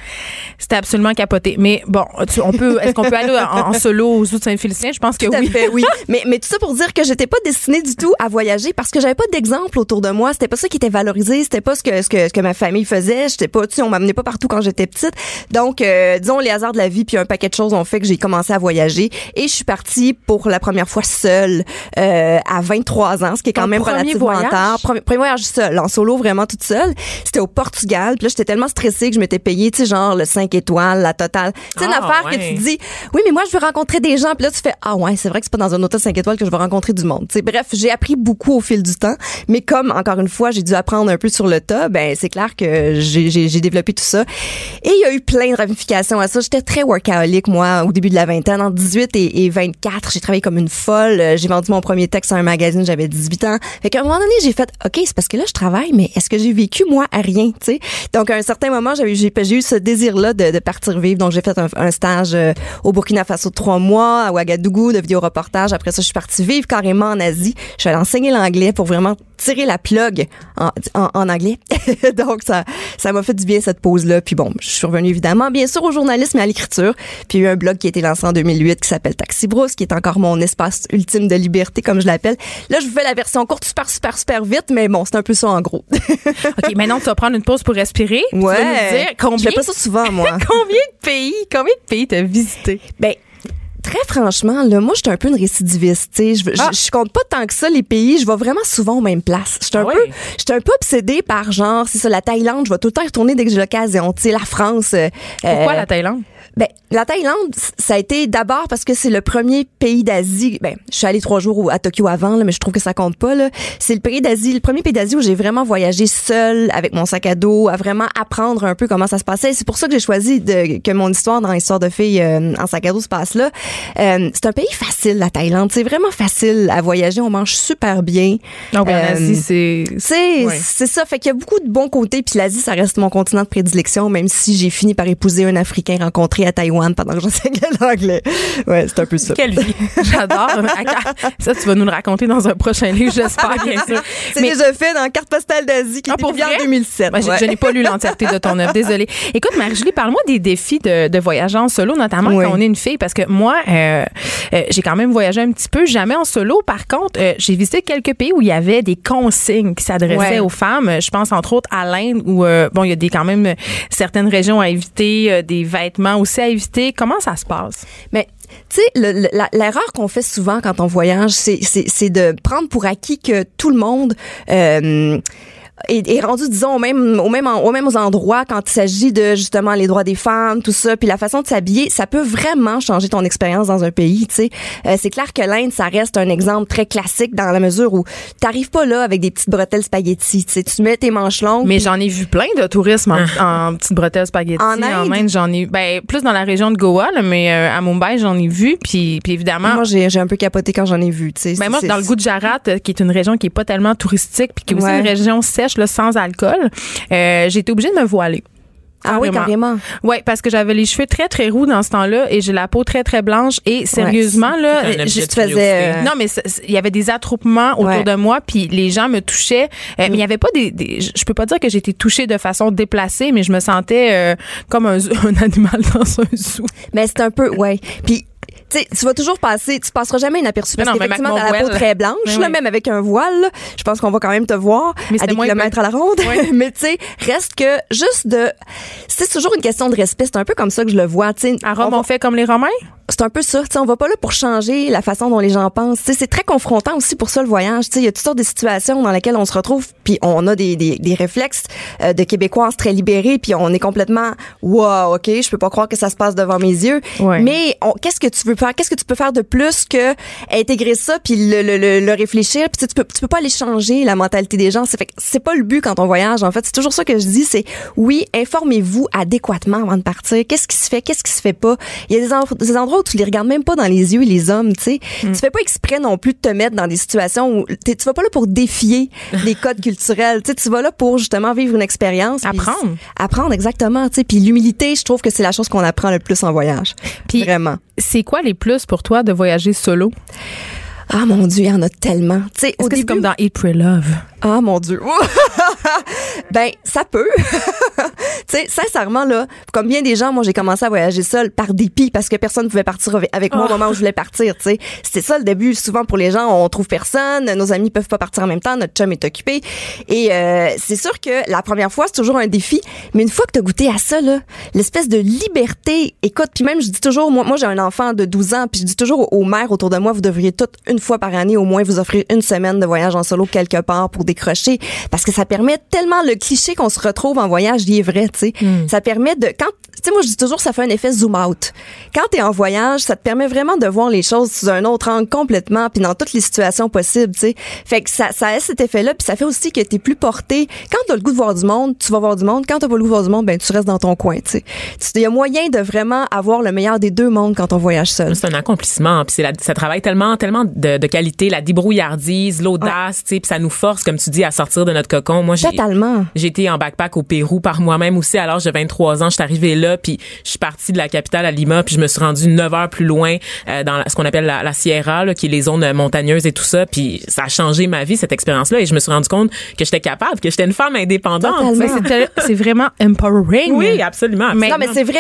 Speaker 1: C'était absolument capoté. Mais bon, tu- on peut, est-ce qu'on peut aller en, en solo aux de Saint-Félicien? Je pense que
Speaker 5: Tout à
Speaker 1: oui.
Speaker 5: fait, oui. mais, mais tout ça pour dire que j'étais pas destinée du tout à voyager parce que j'avais pas d'exemple autour de moi. C'était pas ça qui était valorisé. C'était pas ce que, ce que, ce que ma famille faisait. J'étais pas, tu sais, on m'amenait pas partout quand j'étais petite. Donc, euh, disons, les hasards de la vie puis un paquet de choses ont fait que j'ai commencé à voyager et je suis partie pour la première fois seule, euh, à 23 ans, ce qui est quand
Speaker 1: Ton
Speaker 5: même relativement
Speaker 1: voyage?
Speaker 5: tard. Premier, premier voyage seul, en solo, vraiment toute seule. C'était au Portugal. Puis là, j'étais tellement stressée que je m'étais payée, tu sais, genre le 5 étoiles, la totale. Tu sais, une
Speaker 2: Ah,
Speaker 5: affaire que tu dis, oui, mais moi, je veux rencontrer des gens. Puis là, tu fais, ah ouais, c'est vrai que c'est pas dans un hôtel 5 étoiles que je vais rencontrer du monde. Tu sais, bref, j'ai appris beaucoup au fil du temps. Mais comme, encore une fois, j'ai dû apprendre un peu sur le tas, ben c'est clair que j'ai- développé tout ça. Et il y a eu plein de ramifications à ça. J'étais très workaholic, moi, au début de la vingtaine. Entre 18 et, et 24, j'ai travaillé comme une folle. J'ai vendu mon premier texte à un magazine, j'avais 18 ans. Fait qu'à un moment donné, j'ai fait, OK, c'est parce que là, je travaille, mais est-ce que j'ai vécu, moi, à rien, tu sais? Donc, à un certain moment, j'ai, eu ce désir-là de, de partir vivre. Donc, j'ai fait un, un stage euh, au Burkina Faso de trois mois, à Ouagadougou, de vidéo-reportage. Après ça, je suis partie vivre carrément en Asie. Je suis allée enseigner l'anglais pour vraiment tirer la plug en, en, en anglais. Donc, ça, ça m'a fait du bien, cette pause-là. Puis bon, je suis revenue évidemment, bien sûr, au journalisme et à l'écriture. Puis il y a eu un blog qui a été lancé en 2008 qui s'appelle Taxi Brousse, qui est encore mon espace ultime de liberté, comme je l'appelle. Là, je vous fais la version courte super, super, super vite, mais bon, c'est un peu ça en gros.
Speaker 1: OK, maintenant, tu vas prendre une pause pour respirer. Tu vas
Speaker 5: Ouais.
Speaker 1: nous dire
Speaker 5: Je
Speaker 1: combien,
Speaker 5: fais pas ça souvent, moi.
Speaker 1: combien de pays, combien de pays t'as visité?
Speaker 5: Ben, très franchement, là, moi, je suis un peu une récidiviste. tu. Je,
Speaker 1: Ah.
Speaker 5: je compte pas tant que ça les pays. Je vais vraiment souvent aux mêmes places. Je suis un
Speaker 2: Ah
Speaker 5: peu, un peu obsédée par genre, c'est ça, la Thaïlande. Je vais tout le temps y retourner dès que j'ai l'occasion. Tu sais, la France. euh,
Speaker 1: Pourquoi
Speaker 5: euh,
Speaker 1: la Thaïlande?
Speaker 5: Ben, la Thaïlande, ça a été d'abord parce que c'est le premier pays d'Asie. Ben, je suis allée trois jours à Tokyo avant, là, mais je trouve que ça compte pas. Là. C'est le pays d'Asie, le premier pays d'Asie où j'ai vraiment voyagé seule avec mon sac à dos, à vraiment apprendre un peu comment ça se passait. C'est pour ça que j'ai choisi de, que mon histoire dans l'histoire de filles euh, en sac à dos se passe là. Euh, c'est un pays facile, la Thaïlande. C'est vraiment facile à voyager. On mange super bien.
Speaker 1: Non, ben, en
Speaker 5: Euh,
Speaker 1: c'est.
Speaker 5: C'est
Speaker 1: Ouais.
Speaker 5: c'est ça. Fait qu'il y a beaucoup de bons côtés. Puis l'Asie, ça reste mon continent de prédilection, même si j'ai fini par épouser un Africain rencontré à Taïwan pendant que j'enseignais l'anglais. Ouais, c'est un peu ça.
Speaker 1: Quelle vie. J'adore. Ça, tu vas nous le raconter dans un prochain livre, j'espère, bien sûr.
Speaker 5: C'est
Speaker 1: Mais-
Speaker 5: déjà fait dans Carte postale d'Asie qui
Speaker 1: Ah,
Speaker 5: est
Speaker 1: pour
Speaker 5: en
Speaker 1: vrai?
Speaker 5: 2007.
Speaker 1: Ouais, je-
Speaker 5: Ouais.
Speaker 1: Je n'ai pas lu l'entièreté de ton œuvre, désolée. Écoute, Marie-Julie, parle-moi des défis de, de voyager en solo, notamment
Speaker 5: Oui.
Speaker 1: quand on est une fille, parce que moi, euh, euh, j'ai quand même voyagé un petit peu, jamais en solo. Par contre, euh, j'ai visité quelques pays où il y avait des consignes qui s'adressaient
Speaker 5: Ouais.
Speaker 1: aux femmes. Je pense entre autres à l'Inde, où bon, il y a des quand même certaines régions à éviter, des vêtements aussi Comment ça se passe?
Speaker 5: Mais tu sais, l'erreur qu'on fait souvent quand on voyage, c'est de prendre pour acquis que tout le monde euh, est, est rendu, disons, au même, au même, aux mêmes endroits quand il s'agit de justement les droits des femmes, tout ça, puis la façon de s'habiller, ça peut vraiment changer ton expérience dans un pays. Tu sais, Euh, c'est clair que l'Inde, ça reste un exemple très classique dans la mesure où t'arrives pas là avec des petites bretelles spaghetti. Tu sais, tu mets tes manches longues.
Speaker 1: Mais j'en ai vu plein de tourisme en, en petites bretelles spaghetti.
Speaker 5: En Inde?
Speaker 1: j'en ai ben plus dans la région de Goa, là, mais euh, à Mumbai, j'en ai vu. Puis, puis évidemment,
Speaker 5: moi, j'ai j'ai un peu capoté quand j'en ai vu. Tu sais,
Speaker 1: Ben moi, dans le Gujarat, euh, qui est une région qui est pas tellement touristique, puis qui est aussi
Speaker 5: Ouais.
Speaker 1: une région sèche, là, sans alcool, euh, j'ai été obligée de me voiler.
Speaker 5: Ah oui, carrément.
Speaker 1: Ouais, parce que j'avais les cheveux très très roux dans ce temps-là et j'ai la peau très très blanche et sérieusement là, je-
Speaker 5: faisais, euh,
Speaker 1: non mais il y avait des attroupements autour
Speaker 5: Ouais.
Speaker 1: de moi puis les gens me touchaient euh, mais il y avait pas des, des- je je peux pas dire que j'étais touchée de façon déplacée mais je me sentais euh, comme un, un animal dans un zoo.
Speaker 5: Mais c'est un peu, ouais. Puis, tu tu vas toujours passer, tu passeras jamais inaperçu parce qu'effectivement, t'as la peau très blanche,
Speaker 1: Mais
Speaker 5: là,
Speaker 1: oui.
Speaker 5: même avec un voile, je pense qu'on va quand même te voir
Speaker 1: Mais
Speaker 5: à des kilomètres à la ronde.
Speaker 1: Oui.
Speaker 5: Mais tu sais, reste que juste de, c'est toujours une question de respect. C'est un peu comme ça que je le vois. Tu sais,
Speaker 1: À Rome,
Speaker 5: on va-
Speaker 1: on fait comme les Romains?
Speaker 5: c'est un peu ça. Tu sais, on va pas là pour changer la façon dont les gens pensent. Tu sais, c'est très confrontant aussi pour ça le voyage. Tu sais, il y a toutes sortes de situations dans lesquelles on se retrouve, puis on a des, des, des réflexes euh, de Québécoises très libérés, puis on est complètement wow, ok, je peux pas croire que ça se passe devant mes yeux.
Speaker 1: Ouais.
Speaker 5: Mais qu'est-ce que tu veux faire Qu'est-ce que tu peux faire de plus que intégrer ça puis le, le, le, le réfléchir? Puis tu, sais, tu peux tu peux pas aller changer la mentalité des gens. C'est fait c'est pas le but quand on voyage. En fait, c'est toujours ça que je dis. C'est oui, informez-vous adéquatement avant de partir. Qu'est-ce qui se fait Qu'est-ce qui se fait pas? Il y a des, en- des endroits où tu les regardes même pas dans les yeux, les hommes. Tu sais, tu fais pas exprès non plus de te mettre dans des situations où tu vas pas là pour défier les codes culturels. Tu sais, tu vas là pour justement vivre une expérience.
Speaker 1: Apprendre.
Speaker 5: Apprendre exactement. Tu sais, puis l'humilité, je trouve que c'est la chose qu'on apprend le plus en voyage.
Speaker 1: Puis-
Speaker 5: Vraiment.
Speaker 1: C'est quoi les plus pour toi de voyager solo?
Speaker 5: Ah mon dieu, il y en a tellement. Tu sais, au
Speaker 1: que c'est
Speaker 5: début,
Speaker 1: comme dans Eat, Pray, Love?
Speaker 5: ah mon dieu. ben ça peut. tu sais, sincèrement là, comme bien des gens, moi j'ai commencé à voyager seule par dépit parce que personne ne pouvait partir avec- moi au moment où je voulais partir. Tu sais, c'était ça le début. Souvent pour les gens, on trouve personne, nos amis peuvent pas partir en même temps, notre chum est occupé. Et euh, c'est sûr que la première fois c'est toujours un défi, mais une fois que t'as goûté à ça là, l'espèce de liberté. Écoute, puis même je dis toujours, moi, moi j'ai un enfant de 12 ans, puis je dis toujours aux mères autour de moi, vous devriez toutes une fois par année au moins vous offrir une semaine de voyage en solo quelque part pour décrocher, parce que ça permet tellement le cliché qu'on se retrouve en voyage, il est vrai, tu sais. Ça permet de quand, tu sais moi je dis toujours ça fait un effet zoom out. Quand t'es en voyage, ça te permet vraiment de voir les choses sous un autre angle complètement, puis dans toutes les situations possibles, tu sais. Fait que ça, ça a cet effet-là, puis ça fait aussi que t'es plus porté. Quand t'as le goût de voir du monde, tu vas voir du monde. Quand t'as pas le goût de voir du monde, ben tu restes dans ton coin, tu sais. Il y a moyen de vraiment avoir le meilleur des deux mondes quand on voyage seul.
Speaker 2: C'est un accomplissement, puis ça travaille tellement, tellement de, de qualité, la débrouillardise, l'audace, tu sais, puis ça nous force, comme tu dis, à sortir de notre cocon. Moi, j'ai
Speaker 5: Totalement.
Speaker 2: j'ai été en backpack au Pérou par moi-même aussi à l'âge de 23 ans. Je suis arrivée là, puis je suis partie de la capitale à Lima, puis je me suis rendue 9 heures plus loin euh, dans ce qu'on appelle la, la Sierra, là, qui est les zones montagneuses et tout ça. Puis ça a changé ma vie, cette expérience-là, et je me suis rendu compte que j'étais capable, que j'étais une femme indépendante. Tu.
Speaker 1: C'est vraiment empowering.
Speaker 2: Oui, absolument.
Speaker 1: Mais-
Speaker 5: Non, mais c'est vrai.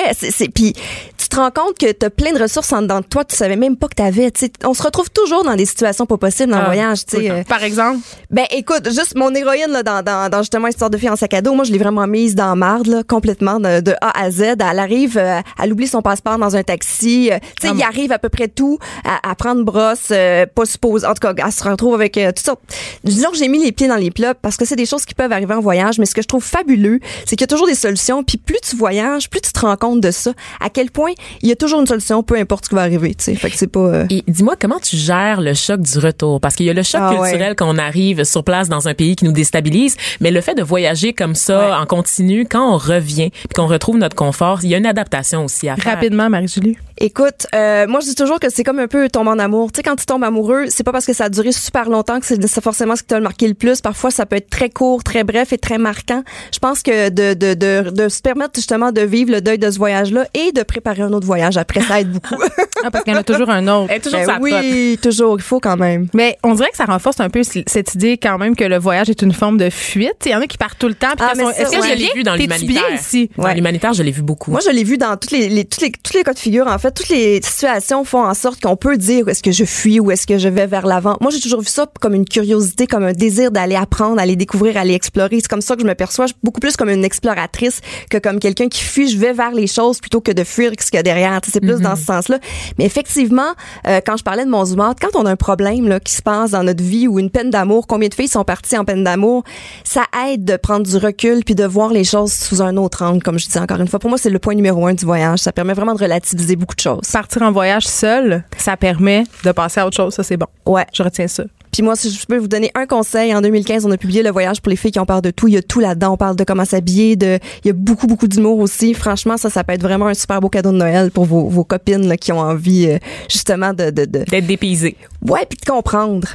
Speaker 5: Puis tu te rends compte que t'as plein de ressources en dedans de toi, tu savais même pas que. Tu sais, on se retrouve toujours dans des situations pas possibles dans le
Speaker 2: Ah,
Speaker 5: voyage.
Speaker 2: Le
Speaker 5: sais,
Speaker 2: temps.
Speaker 5: euh,
Speaker 1: Par exemple,
Speaker 5: Ben écoute, juste mon héroïne là, dans, dans, dans justement Histoire de fille en sac à dos, moi je l'ai vraiment mise dans marde là, complètement de, de A à Z. Elle arrive, euh, elle oublie son passeport dans un taxi. euh, tu sais, il arrive à peu près tout à, à prendre brosse, euh, pas suppose. En tout cas, elle se retrouve avec toutes sortes. Disons que j'ai mis les pieds dans les plats parce que c'est des choses qui peuvent arriver en voyage. Mais ce que je trouve fabuleux, c'est qu'il y a toujours des solutions. Puis plus tu voyages, plus tu te rends compte de ça. À quel point il y a toujours une solution, peu importe ce qui va arriver. Tu sais, fait que c'est pas. euh,
Speaker 2: Et dis-moi, comment tu gères le choc du retour? Parce qu'il y a le choc
Speaker 5: Ah ouais.
Speaker 2: culturel quand on arrive sur place dans un pays qui nous déstabilise, mais le fait de voyager comme ça en continu, quand on revient, puis qu'on retrouve notre confort, il y a une adaptation aussi à faire.
Speaker 1: rapidement, Marie-Julie.
Speaker 5: Écoute, euh, moi je dis toujours que c'est comme un peu tomber en amour. Tu sais, quand tu tombes amoureux, c'est pas parce que ça a duré super longtemps que c'est forcément ce qui t'a marqué le plus. Parfois, ça peut être très court, très bref et très marquant. Je pense que de, de, de, de se permettre justement de vivre le deuil de ce voyage-là et de préparer un autre voyage après, ça aide beaucoup.
Speaker 1: Ah, parce qu'il y en a toujours un autre.
Speaker 2: Est toujours
Speaker 5: Ben
Speaker 2: sa pote.
Speaker 5: oui, toujours, il faut quand même.
Speaker 1: Mais on dirait que ça renforce un peu cette idée quand même que le voyage est une forme de fuite. Il y en a qui partent tout le temps.
Speaker 5: Ah, ça,
Speaker 1: Est-ce que
Speaker 5: ouais.
Speaker 1: je
Speaker 2: l'ai? Vu dans l'humanitaire?
Speaker 1: bien ici?
Speaker 2: Dans
Speaker 5: Ouais.
Speaker 2: l'humanitaire, je l'ai vu beaucoup.
Speaker 5: Moi, je l'ai vu dans toutes les, les, toutes les, tous les cas de figure. En fait, toutes les situations font en sorte qu'on peut dire est-ce que je fuis ou est-ce que je vais vers l'avant. Moi, j'ai toujours vu ça comme une curiosité, comme un désir d'aller apprendre, aller découvrir, aller explorer. C'est comme ça que je me perçois, beaucoup plus comme une exploratrice que comme quelqu'un qui fuit. Je vais vers les choses plutôt que de fuir ce qu'il y a derrière. C'est plus dans ce sens-là. Mais effectivement, euh, quand je parlais de mon zoom out, quand on a un problème là qui se passe dans notre vie ou une peine d'amour, combien de filles sont parties en peine d'amour, ça aide de prendre du recul puis de voir les choses sous un autre angle, comme je dis encore une fois. Pour moi, c'est le point numéro un du voyage. Ça permet vraiment de relativiser beaucoup de choses.
Speaker 1: Partir en voyage seul, ça permet de passer à autre chose. Ça, c'est bon.
Speaker 5: Ouais.
Speaker 1: Je retiens ça.
Speaker 5: Puis moi, si je peux vous donner un conseil, en 2015, on a publié le voyage pour les filles qui ont peur de tout. Il y a tout là-dedans. On parle de comment s'habiller, de, il y a beaucoup, beaucoup d'humour aussi. Franchement, ça, ça peut être vraiment un super beau cadeau de Noël pour vos, vos copines là, qui ont envie, euh, justement, de, de, de,
Speaker 2: D'être dépaysé.
Speaker 5: ouais, puis de comprendre,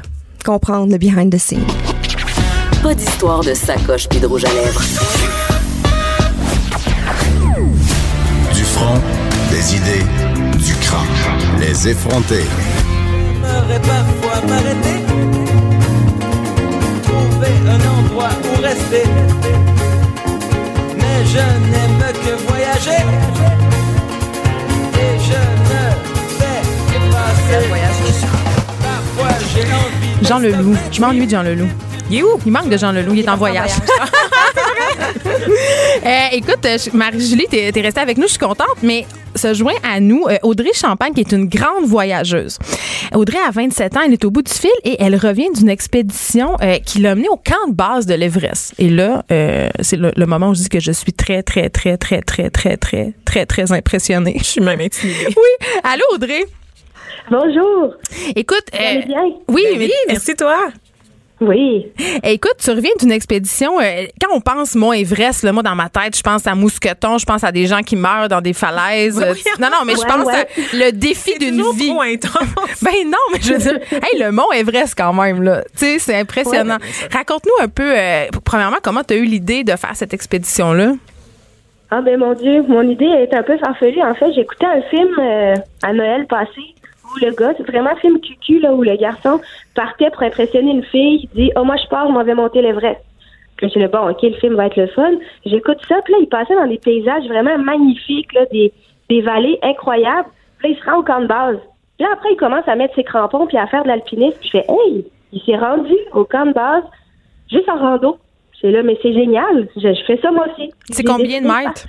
Speaker 5: comprendre le behind the scenes.
Speaker 3: Pas d'histoire de sacoche puis de rouge à lèvres.
Speaker 4: Du front, des idées, du crâne. Les
Speaker 6: effrontés. parfois m'arrêter. Trouver un endroit où rester. Mais je n'aime que voyager. Et je ne fais que passer. Parfois j'ai envie.
Speaker 1: Jean Leloup. Je m'ennuie de Jean Leloup.
Speaker 2: Il est où?
Speaker 1: Il manque de Jean Leloup. Il est en voyage. Euh, écoute, euh, Marie-Julie, t'es es restée avec nous. Je suis contente, mais se joint à nous euh, Audrey Champagne, qui est une grande voyageuse. Audrey a 27 ans. Elle est au bout du fil et elle revient d'une expédition euh, qui l'a menée au camp de base de l'Everest. Et là, euh, c'est le, le moment où je dis que je suis très, très, très, très, très, très, très, très, très impressionnée.
Speaker 2: Je suis même intimidée.
Speaker 1: Oui. Allô, Audrey?
Speaker 7: Bonjour.
Speaker 1: Écoute, euh,
Speaker 7: bien?
Speaker 1: oui,
Speaker 2: Ben
Speaker 1: mais
Speaker 2: merci toi.
Speaker 7: Oui.
Speaker 1: Eh, Écoute, tu reviens d'une expédition. euh, quand on pense Mont Everest, là, moi, dans ma tête, je pense à Mousqueton, je pense à des gens qui meurent dans des falaises. Non, non, mais je pense
Speaker 7: ouais.
Speaker 1: à le défi d'une vie.
Speaker 2: trop intense.
Speaker 1: Ben non, mais je veux dire, hey, le Mont Everest quand même, là. Tu sais, c'est impressionnant. Raconte-nous un peu, euh, premièrement, comment tu as eu l'idée de faire cette expédition-là?
Speaker 7: Ah ben mon Dieu, mon idée est un peu farfelue. En fait, j'écoutais un film euh, à Noël passé où le gars, c'est vraiment un film cucu là où le garçon partait pour impressionner une fille, il dit "Oh moi je pars, je m'en vais monter l'Everest." Puis je dis bon, OK, le film va être le fun. J'écoute ça, puis là il passait dans des paysages vraiment magnifiques là, des des vallées incroyables. Puis là il se rend au camp de base. Puis là après il commence à mettre ses crampons puis à faire de l'alpinisme. Puis je fais "Hey, il s'est rendu au camp de base juste en rando." C'est là, mais c'est génial. Je, je fais ça moi aussi.
Speaker 1: C'est combien de mètres?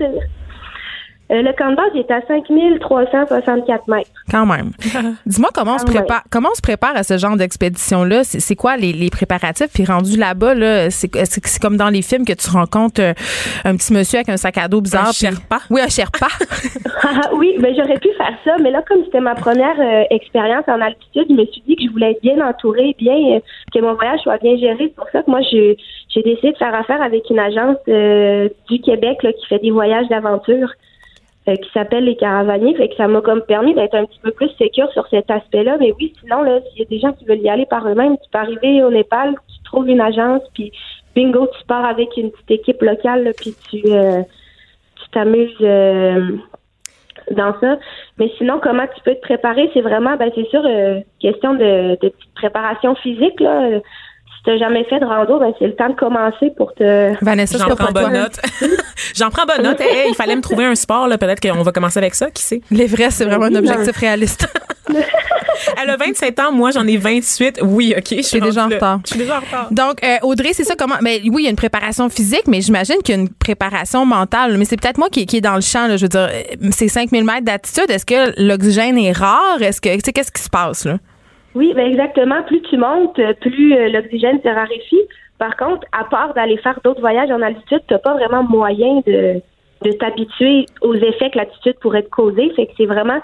Speaker 7: Euh, le camp de base est à 5364 mètres.
Speaker 1: Quand même. Dis-moi comment on se
Speaker 7: ouais.
Speaker 1: prépare, comment on se prépare à ce genre d'expédition-là? C'est quoi les, les préparatifs? Puis rendu là-bas, là, c'est comme dans les films que tu rencontres euh, un petit monsieur avec un sac à dos bizarre.
Speaker 2: Un
Speaker 1: puis-
Speaker 2: Sherpa?
Speaker 1: Oui, un Sherpa.
Speaker 7: Ah, oui, ben j'aurais pu faire ça, mais là, comme c'était ma première euh, expérience en altitude, je me suis dit que je voulais être bien entourée, bien euh, que mon voyage soit bien géré. C'est pour ça que moi, je- j'ai décidé de faire affaire avec une agence euh, du Québec là, qui fait des voyages d'aventure. Qui s'appelle les caravaniers, fait que ça m'a comme permis d'être un petit peu plus sécure sur cet aspect-là. Mais oui, sinon là, s'il y a des gens qui veulent y aller par eux-mêmes, tu peux arriver au Népal, tu trouves une agence, puis bingo, tu pars avec une petite équipe locale, là, puis tu euh, tu t'amuses euh, dans ça. Mais sinon, comment tu peux te préparer, c'est vraiment, ben c'est sûr, euh, question de, de petite préparation physique là. T'as jamais fait de rando, ben c'est le temps de commencer pour te
Speaker 1: Vanessa, je
Speaker 2: J'en prends bonne note. J'en prends bonne note. Hey, il fallait me trouver un sport, là. Peut-être qu'on va commencer avec ça, qui sait?
Speaker 1: L'Everest, c'est vraiment un objectif réaliste.
Speaker 2: Elle a 27 ans, moi j'en ai 28. Oui, OK. Je suis
Speaker 1: déjà en retard.
Speaker 2: Je suis déjà en retard.
Speaker 1: Donc, euh, Audrey, c'est ça comment. Mais oui, il y a une préparation physique, mais j'imagine qu'il y a une préparation mentale. Mais c'est peut-être moi qui, qui est dans le champ. Là, je veux dire, euh, c'est 5000 mètres d'altitude. Est-ce que l'oxygène est rare? Est-ce que, tu sais, qu'est-ce qui se passe, là?
Speaker 7: Oui, ben exactement. Plus tu montes, euh, plus euh, l'oxygène se raréfie. Par contre, à part d'aller faire d'autres voyages en altitude, t'as pas vraiment moyen de, de t'habituer aux effets que l'altitude pourrait te causer. Fait que c'est vraiment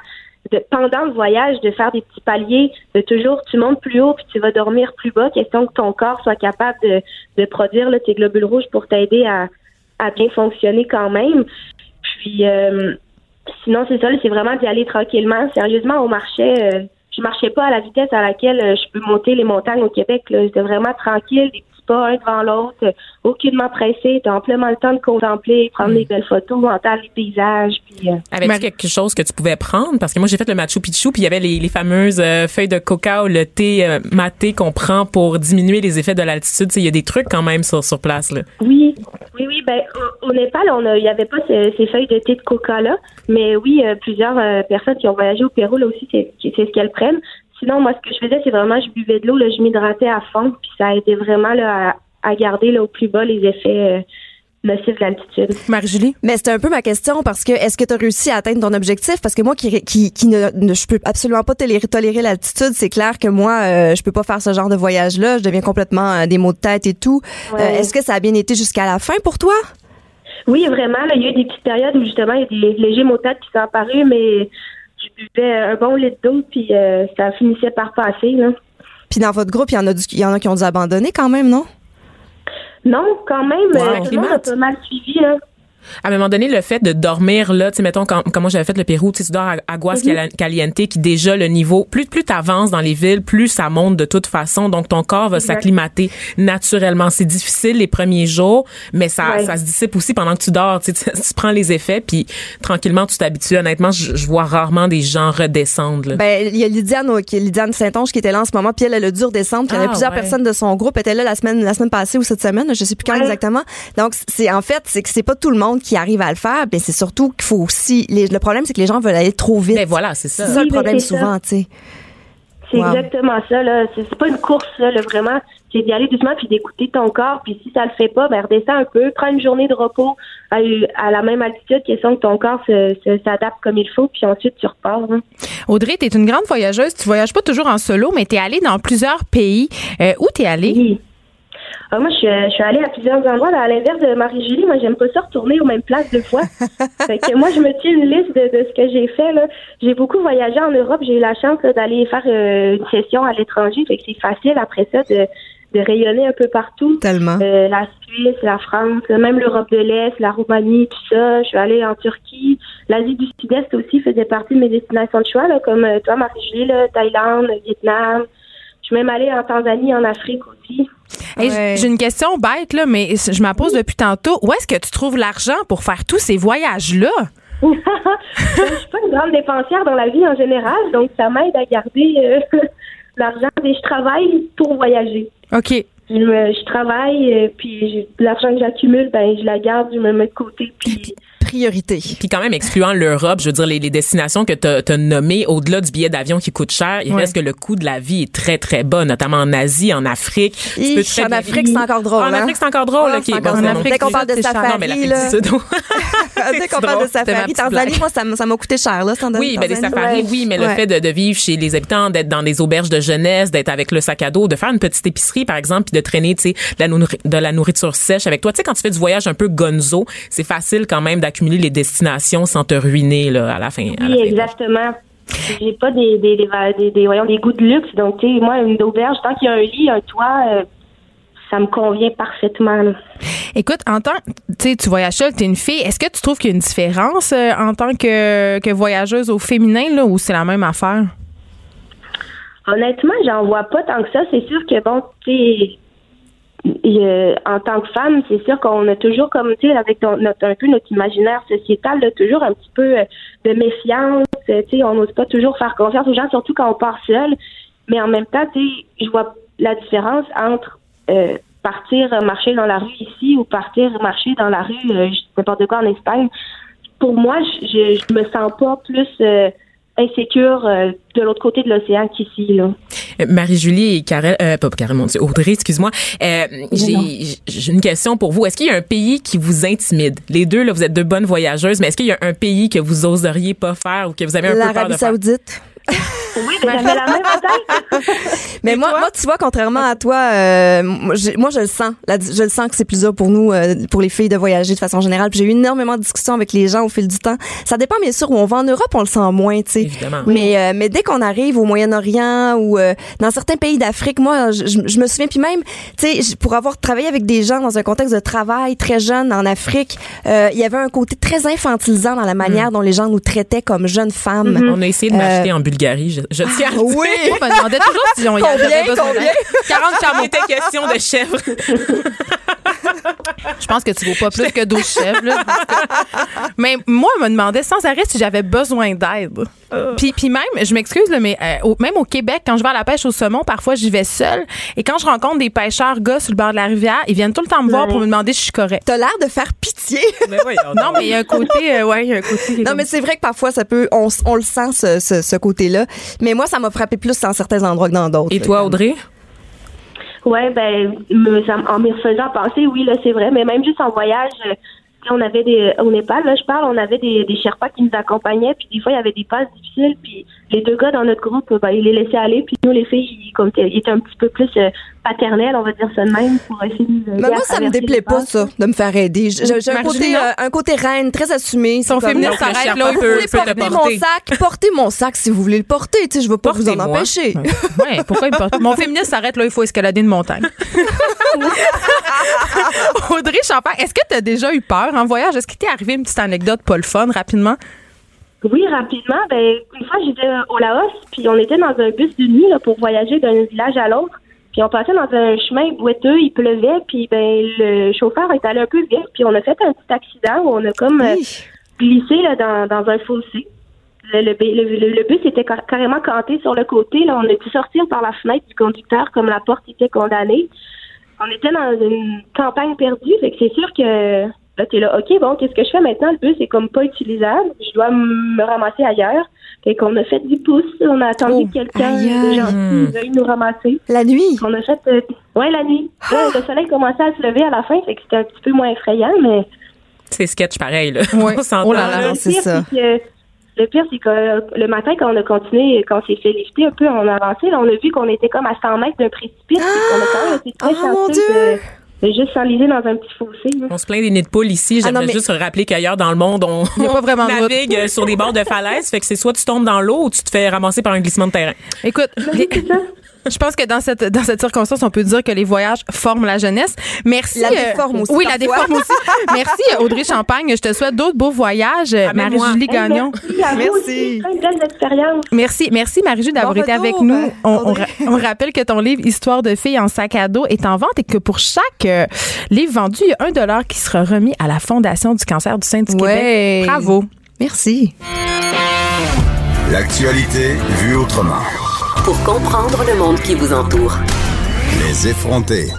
Speaker 7: de, pendant le voyage de faire des petits paliers, de toujours tu montes plus haut puis tu vas dormir plus bas, question que ton corps soit capable de, de produire là, tes globules rouges pour t'aider à, à bien fonctionner quand même. Puis euh, sinon c'est ça, c'est vraiment d'y aller tranquillement. Sérieusement, on marchait. euh, je marchais pas à la vitesse à laquelle euh, je peux monter les montagnes au Québec. J'étais vraiment tranquille, pas un devant l'autre, aucunement pressé. T'as amplement le temps de contempler, prendre des belles photos, entendre les paysages. Puis, euh,
Speaker 2: Avais-tu
Speaker 1: Marie-
Speaker 2: quelque chose que tu pouvais prendre? Parce que moi, j'ai fait le Machu Picchu, puis il y avait les, les fameuses euh, feuilles de coca ou le thé euh, maté qu'on prend pour diminuer les effets de l'altitude. Il y a des trucs quand même sur, sur place. Là.
Speaker 7: Oui, oui, oui. Ben, au, au Népal, il n'y avait pas ces, ces feuilles de thé de coca là, mais oui, euh, plusieurs euh, personnes qui ont voyagé au Pérou là aussi, c'est c'est ce qu'elles prennent. Sinon, moi, ce que je faisais, c'est vraiment, je buvais de l'eau, là, je m'hydratais à fond, puis ça a aidé vraiment là, à, à garder là, au plus bas les effets euh, nocifs de l'altitude.
Speaker 1: Marie-Julie?
Speaker 5: Mais c'était un peu ma question parce que est-ce que tu as réussi à atteindre ton objectif? Parce que moi qui, qui, qui ne, ne- je peux absolument pas tolérer, tolérer l'altitude, c'est clair que moi, euh, je peux pas faire ce genre de voyage-là. Je deviens complètement euh, des maux de tête et tout.
Speaker 7: Ouais.
Speaker 5: Euh, est-ce que ça a bien été jusqu'à la fin pour toi?
Speaker 7: Oui, vraiment, là, il y a eu des petites périodes où justement, il y a des légers maux de tête qui sont apparus, mais je buvais un bon litre d'eau, puis euh, ça finissait par passer. Là.
Speaker 5: Puis dans votre groupe, il y en a du, il y en a qui ont dû abandonner quand même, non?
Speaker 7: Non, quand même,
Speaker 2: Wow,
Speaker 7: euh, tout le monde a pas mal suivi. Là.
Speaker 2: À un moment donné, le fait de dormir là, tu sais, mettons, quand, quand moi j'avais fait le Pérou, tu dors à Aguas Caliente, qui déjà le niveau, plus, plus t'avances dans les villes, plus ça monte de toute façon, donc ton corps va s'acclimater naturellement. C'est difficile les premiers jours, mais ça,
Speaker 7: Ouais.
Speaker 2: ça se dissipe aussi pendant que tu dors, tu, sais, tu, prends les effets, puis tranquillement tu t'habitues. Honnêtement, je, je vois rarement des gens redescendre. Là.
Speaker 5: Ben, il y a Lydiane, Lydiane Saint-Onge qui était là en ce moment, puis elle, elle a dû redescendre. Puis il y en a
Speaker 2: Ah,
Speaker 5: plusieurs
Speaker 2: ouais.
Speaker 5: personnes de son groupe étaient là la semaine, la semaine passée ou cette semaine, je sais plus quand
Speaker 7: Ouais.
Speaker 5: exactement. Donc, c'est en fait, c'est que c'est pas tout le monde qui arrive à le faire, mais c'est surtout qu'il faut aussi. les- le problème, c'est que les gens veulent aller trop vite.
Speaker 2: Ben voilà, c'est ça.
Speaker 5: C'est ça
Speaker 7: Oui,
Speaker 5: le problème souvent, tu sais.
Speaker 7: C'est
Speaker 5: Wow.
Speaker 7: exactement ça, là. C'est c'est pas une course, là, vraiment. C'est d'y aller doucement puis d'écouter ton corps. Puis si ça le fait pas, ben redescends un peu. Prends une journée de repos à, à la même altitude, question que ton corps se- se- s'adapte comme il faut. Puis ensuite, tu repars. hein.
Speaker 1: Audrey, tu es une grande voyageuse. Tu voyages pas toujours en solo, mais tu es allée dans plusieurs pays. Euh, où tu es allée?
Speaker 7: Oui. Ah, moi, je suis, je suis allée à plusieurs endroits. À l'inverse de Marie-Julie, moi, j'aime pas ça retourner aux mêmes places deux fois. fait que moi, je me tiens une liste de, de ce que j'ai fait. là. J'ai beaucoup voyagé en Europe. J'ai eu la chance là, d'aller faire euh, une session à l'étranger. Fait que c'est facile après ça de, de rayonner un peu partout.
Speaker 5: Tellement.
Speaker 7: Euh, la Suisse, la France, euh, même l'Europe de l'Est, la Roumanie, tout ça. Je suis allée en Turquie. L'Asie du Sud-Est aussi faisait partie de mes destinations de choix, là, comme euh, toi, Marie-Julie, là, Thaïlande, Vietnam. Je suis même allée en Tanzanie, en Afrique aussi.
Speaker 1: Hey. J'ai une question bête, là, mais je me la pose depuis tantôt. Où est-ce que tu trouves l'argent pour faire tous ces voyages-là?
Speaker 7: je suis pas une grande dépensière dans la vie en général, donc ça m'aide à garder euh, l'argent. Et je travaille pour voyager.
Speaker 1: OK.
Speaker 7: Je, me- je travaille, euh, puis l'argent que j'accumule, ben je la garde, je me mets de côté. Puis
Speaker 5: Priorité.
Speaker 2: Puis quand même, excluant l'Europe, je veux dire, les, les destinations que tu as nommées, au-delà du billet d'avion qui coûte cher, il
Speaker 1: Ouais.
Speaker 2: reste que le coût de la vie est très, très bas, notamment en Asie, en Afrique. Tu peux très
Speaker 5: en Afrique, c'est encore drôle,
Speaker 2: Ah, En
Speaker 5: hein?
Speaker 2: Afrique, c'est encore drôle,
Speaker 5: Ah,
Speaker 2: OK.
Speaker 5: c'est encore
Speaker 2: Bon,
Speaker 5: drôle.
Speaker 2: non,
Speaker 5: Dès qu'on parle de
Speaker 1: c'est
Speaker 5: safari,
Speaker 2: Non, mais l'Afrique du
Speaker 5: Dès qu'on
Speaker 2: C'est
Speaker 5: parle
Speaker 2: drôle.
Speaker 5: de safari, Tanzanie, moi, ça m'a coûté cher, là.
Speaker 2: Oui, ben des safaris, oui, mais le fait de, vivre chez les habitants, d'être dans des auberges de jeunesse, d'être avec le sac à dos, de faire une petite épicerie, par exemple, puis de traîner, tu sais, de, la nourri- de la nourriture sèche avec toi. Tu sais, quand tu fais du voyage un peu gonzo, c'est facile quand même d'accumuler les destinations sans te ruiner là, à la fin. à la
Speaker 7: oui,
Speaker 2: fin.
Speaker 7: exactement. J'ai pas des des, des, des, des- voyons, des goûts de luxe, donc tu sais, moi, une auberge, tant qu'il y a un lit, un toit, euh, ça me convient parfaitement. là.
Speaker 1: Écoute, en tant tu sais, tu voyages seule, tu es une fille. Est-ce que tu trouves qu'il y a une différence euh, en tant que, que voyageuse au féminin, là, ou c'est la même affaire?
Speaker 7: Honnêtement, j'en vois pas tant que ça. C'est sûr que bon, tu euh, en tant que femme, c'est sûr qu'on a toujours comme tu sais, avec notre un peu notre imaginaire sociétal, là, toujours un petit peu euh, de méfiance. euh, Tu sais, on n'ose pas toujours faire confiance aux gens, surtout quand on part seul. Mais en même temps, tu sais, je vois la différence entre euh, partir marcher dans la rue ici ou partir marcher dans la rue euh, n'importe quoi en Espagne. Pour moi, je, je, je me sens pas plus euh, insécure euh, de l'autre côté de l'océan qu'ici là.
Speaker 2: Euh, Marie-Julie et Karel, euh, pas Karel, mon Dieu, Audrey, excuse-moi. Euh, j'ai j'ai une question pour vous. Est-ce qu'il y a un pays qui vous intimide? Les deux, là, vous êtes deux bonnes voyageuses, mais est-ce qu'il y a un pays que vous oseriez pas faire ou que vous avez un peu peur
Speaker 5: L'Arabie
Speaker 2: de faire?
Speaker 5: Saoudite.
Speaker 7: Oui, mais j'avais la même tête.
Speaker 5: Mais moi, moi, tu vois, contrairement à toi, euh, moi, je le sens. La- je le sens que c'est plus dur pour nous, euh, pour les filles, de voyager de façon générale. Puis j'ai eu énormément de discussions avec les gens au fil du temps. Ça dépend, bien sûr, où on va en Europe, on le sent moins, tu sais.
Speaker 2: Évidemment.
Speaker 5: Mais, euh, mais dès qu'on arrive au Moyen-Orient ou euh, dans certains pays d'Afrique, moi, je, me souviens, puis même, tu sais, pour avoir travaillé avec des gens dans un contexte de travail très jeune en Afrique, euh, il y avait un côté très infantilisant dans la manière dont les gens nous traitaient comme jeunes femmes.
Speaker 2: On a essayé de m'acheter en Bulgarie. Je, je tiens à dire.
Speaker 5: Oui!
Speaker 1: Je me demandais toujours si on y
Speaker 5: Combien,
Speaker 1: avait besoin
Speaker 5: combien?
Speaker 1: d'aide. 40
Speaker 2: Il
Speaker 1: chameaux.
Speaker 2: était question de chèvre.
Speaker 1: Je pense que tu vaux pas plus que 12 chèvres. là. mais moi, je me demandais sans arrêt si j'avais besoin d'aide. Puis, puis même, je m'excuse, mais euh, au- même au Québec, quand je vais à la pêche au saumon, parfois j'y vais seule. Et quand je rencontre des pêcheurs gars sur le bord de la rivière, ils viennent tout le temps me voir pour me demander si je suis correcte.
Speaker 5: T'as l'air de faire pitié.
Speaker 2: Mais
Speaker 1: Non, mais il y a un côté, euh, ouais, il y a un côté.
Speaker 5: Non, mais c'est vrai que parfois, ça peut, on, on le sent, ce, ce, ce côté-là. Mais moi, ça m'a frappé plus dans certains endroits que dans d'autres.
Speaker 2: Et
Speaker 5: là,
Speaker 2: toi. Audrey?
Speaker 7: Ouais, ben, me, ça, en me faisant penser, oui, là, c'est vrai, mais même juste en voyage, euh, on avait des, au Népal, là, je parle, on avait des, des Sherpas qui nous accompagnaient, puis des fois, il y avait des passes difficiles, puis les deux gars dans notre groupe, ben, ils les laissaient aller, puis nous, les filles, ils, comme, ils étaient un petit peu plus euh, paternels, on va dire ça de même, pour essayer de
Speaker 5: Mais moi, ça me déplaît pas, ça, de me faire aider. J'ai un côté, euh, un côté reine, très assumé.
Speaker 1: Son féministe s'arrête là.
Speaker 2: peut-
Speaker 5: Vous porter
Speaker 2: porter.
Speaker 5: mon sac, portez mon sac si vous voulez le porter. Tu sais, je veux pas vous en empêcher.
Speaker 1: Ouais, pourquoi il porte? Mon féministe s'arrête là, il faut escalader une montagne. Audrey Champagne, est-ce que tu as déjà eu peur en voyage? Est-ce qu'il t'est arrivé une petite anecdote pas le fun rapidement?
Speaker 7: Oui, rapidement. Ben, une fois, j'étais au Laos, puis on était dans un bus de nuit là, pour voyager d'un village à l'autre. Puis on passait dans un chemin boiteux, il pleuvait, puis ben le chauffeur est allé un peu vite, puis on a fait un petit accident où on a comme euh, glissé là, dans, dans un fossé. Le, le, le- bus était car- carrément canté sur le côté. Là, on a pu sortir par la fenêtre du conducteur comme la porte était condamnée. On était dans une campagne perdue, fait que c'est sûr que Là, t'es là, OK, bon, qu'est-ce que je fais maintenant? Le bus est comme pas utilisable. Je dois me ramasser ailleurs. Fait qu'on a fait du pouce. On a attendu
Speaker 5: Oh,
Speaker 7: que quelqu'un
Speaker 5: aïe.
Speaker 7: de gentil veuille nous ramasser.
Speaker 5: La nuit?
Speaker 7: On a fait, euh, ouais, la nuit. Là, le soleil commençait à se lever à la fin, fait que c'était un petit peu moins effrayant, mais
Speaker 2: C'est sketch pareil, là.
Speaker 1: Ouais.
Speaker 2: On s'entend.
Speaker 1: Oh là là.
Speaker 5: c'est
Speaker 7: pire,
Speaker 5: ça.
Speaker 7: c'est que le pire, c'est que euh, le matin, quand on a continué, quand on s'est fait lifter un peu, on a avancé, là, on a vu qu'on était comme à 100 mètres d'un précipice. puis qu'on a quand même été très
Speaker 5: Oh, mon Dieu!
Speaker 7: de, juste s'enliser dans un petit fossé. là.
Speaker 2: On se plaint des nids de poules ici.
Speaker 5: Ah,
Speaker 2: J'aimerais
Speaker 5: mais-
Speaker 2: juste rappeler qu'ailleurs dans le monde, on,
Speaker 1: Il y a pas vraiment de
Speaker 2: on
Speaker 1: route.
Speaker 2: navigue sur des bords de falaise. Fait que c'est soit tu tombes dans l'eau ou tu te fais ramasser par un glissement de terrain.
Speaker 1: Écoute, les- je pense que dans cette dans cette circonstance, on peut dire que les voyages forment la jeunesse. Merci.
Speaker 5: La
Speaker 1: euh,
Speaker 5: déforme aussi,
Speaker 1: Oui, la déforme aussi. Merci euh, Audrey Champagne. Je te souhaite d'autres beaux voyages.
Speaker 2: Amène-moi.
Speaker 1: Marie-Julie Gagnon.
Speaker 7: Merci à vous
Speaker 5: Merci.
Speaker 1: Merci, merci Marie-Julie d'avoir
Speaker 5: Bon
Speaker 1: été avec nous. On, rappelle que ton livre Histoire de filles en sac à dos est en vente et que pour chaque euh, livre vendu, il y a un dollar qui sera remis à la Fondation du cancer du sein du
Speaker 5: Ouais.
Speaker 1: Québec. Bravo.
Speaker 5: Merci.
Speaker 4: L'actualité vue autrement.
Speaker 3: Pour comprendre le monde qui vous entoure.
Speaker 4: Les effronter.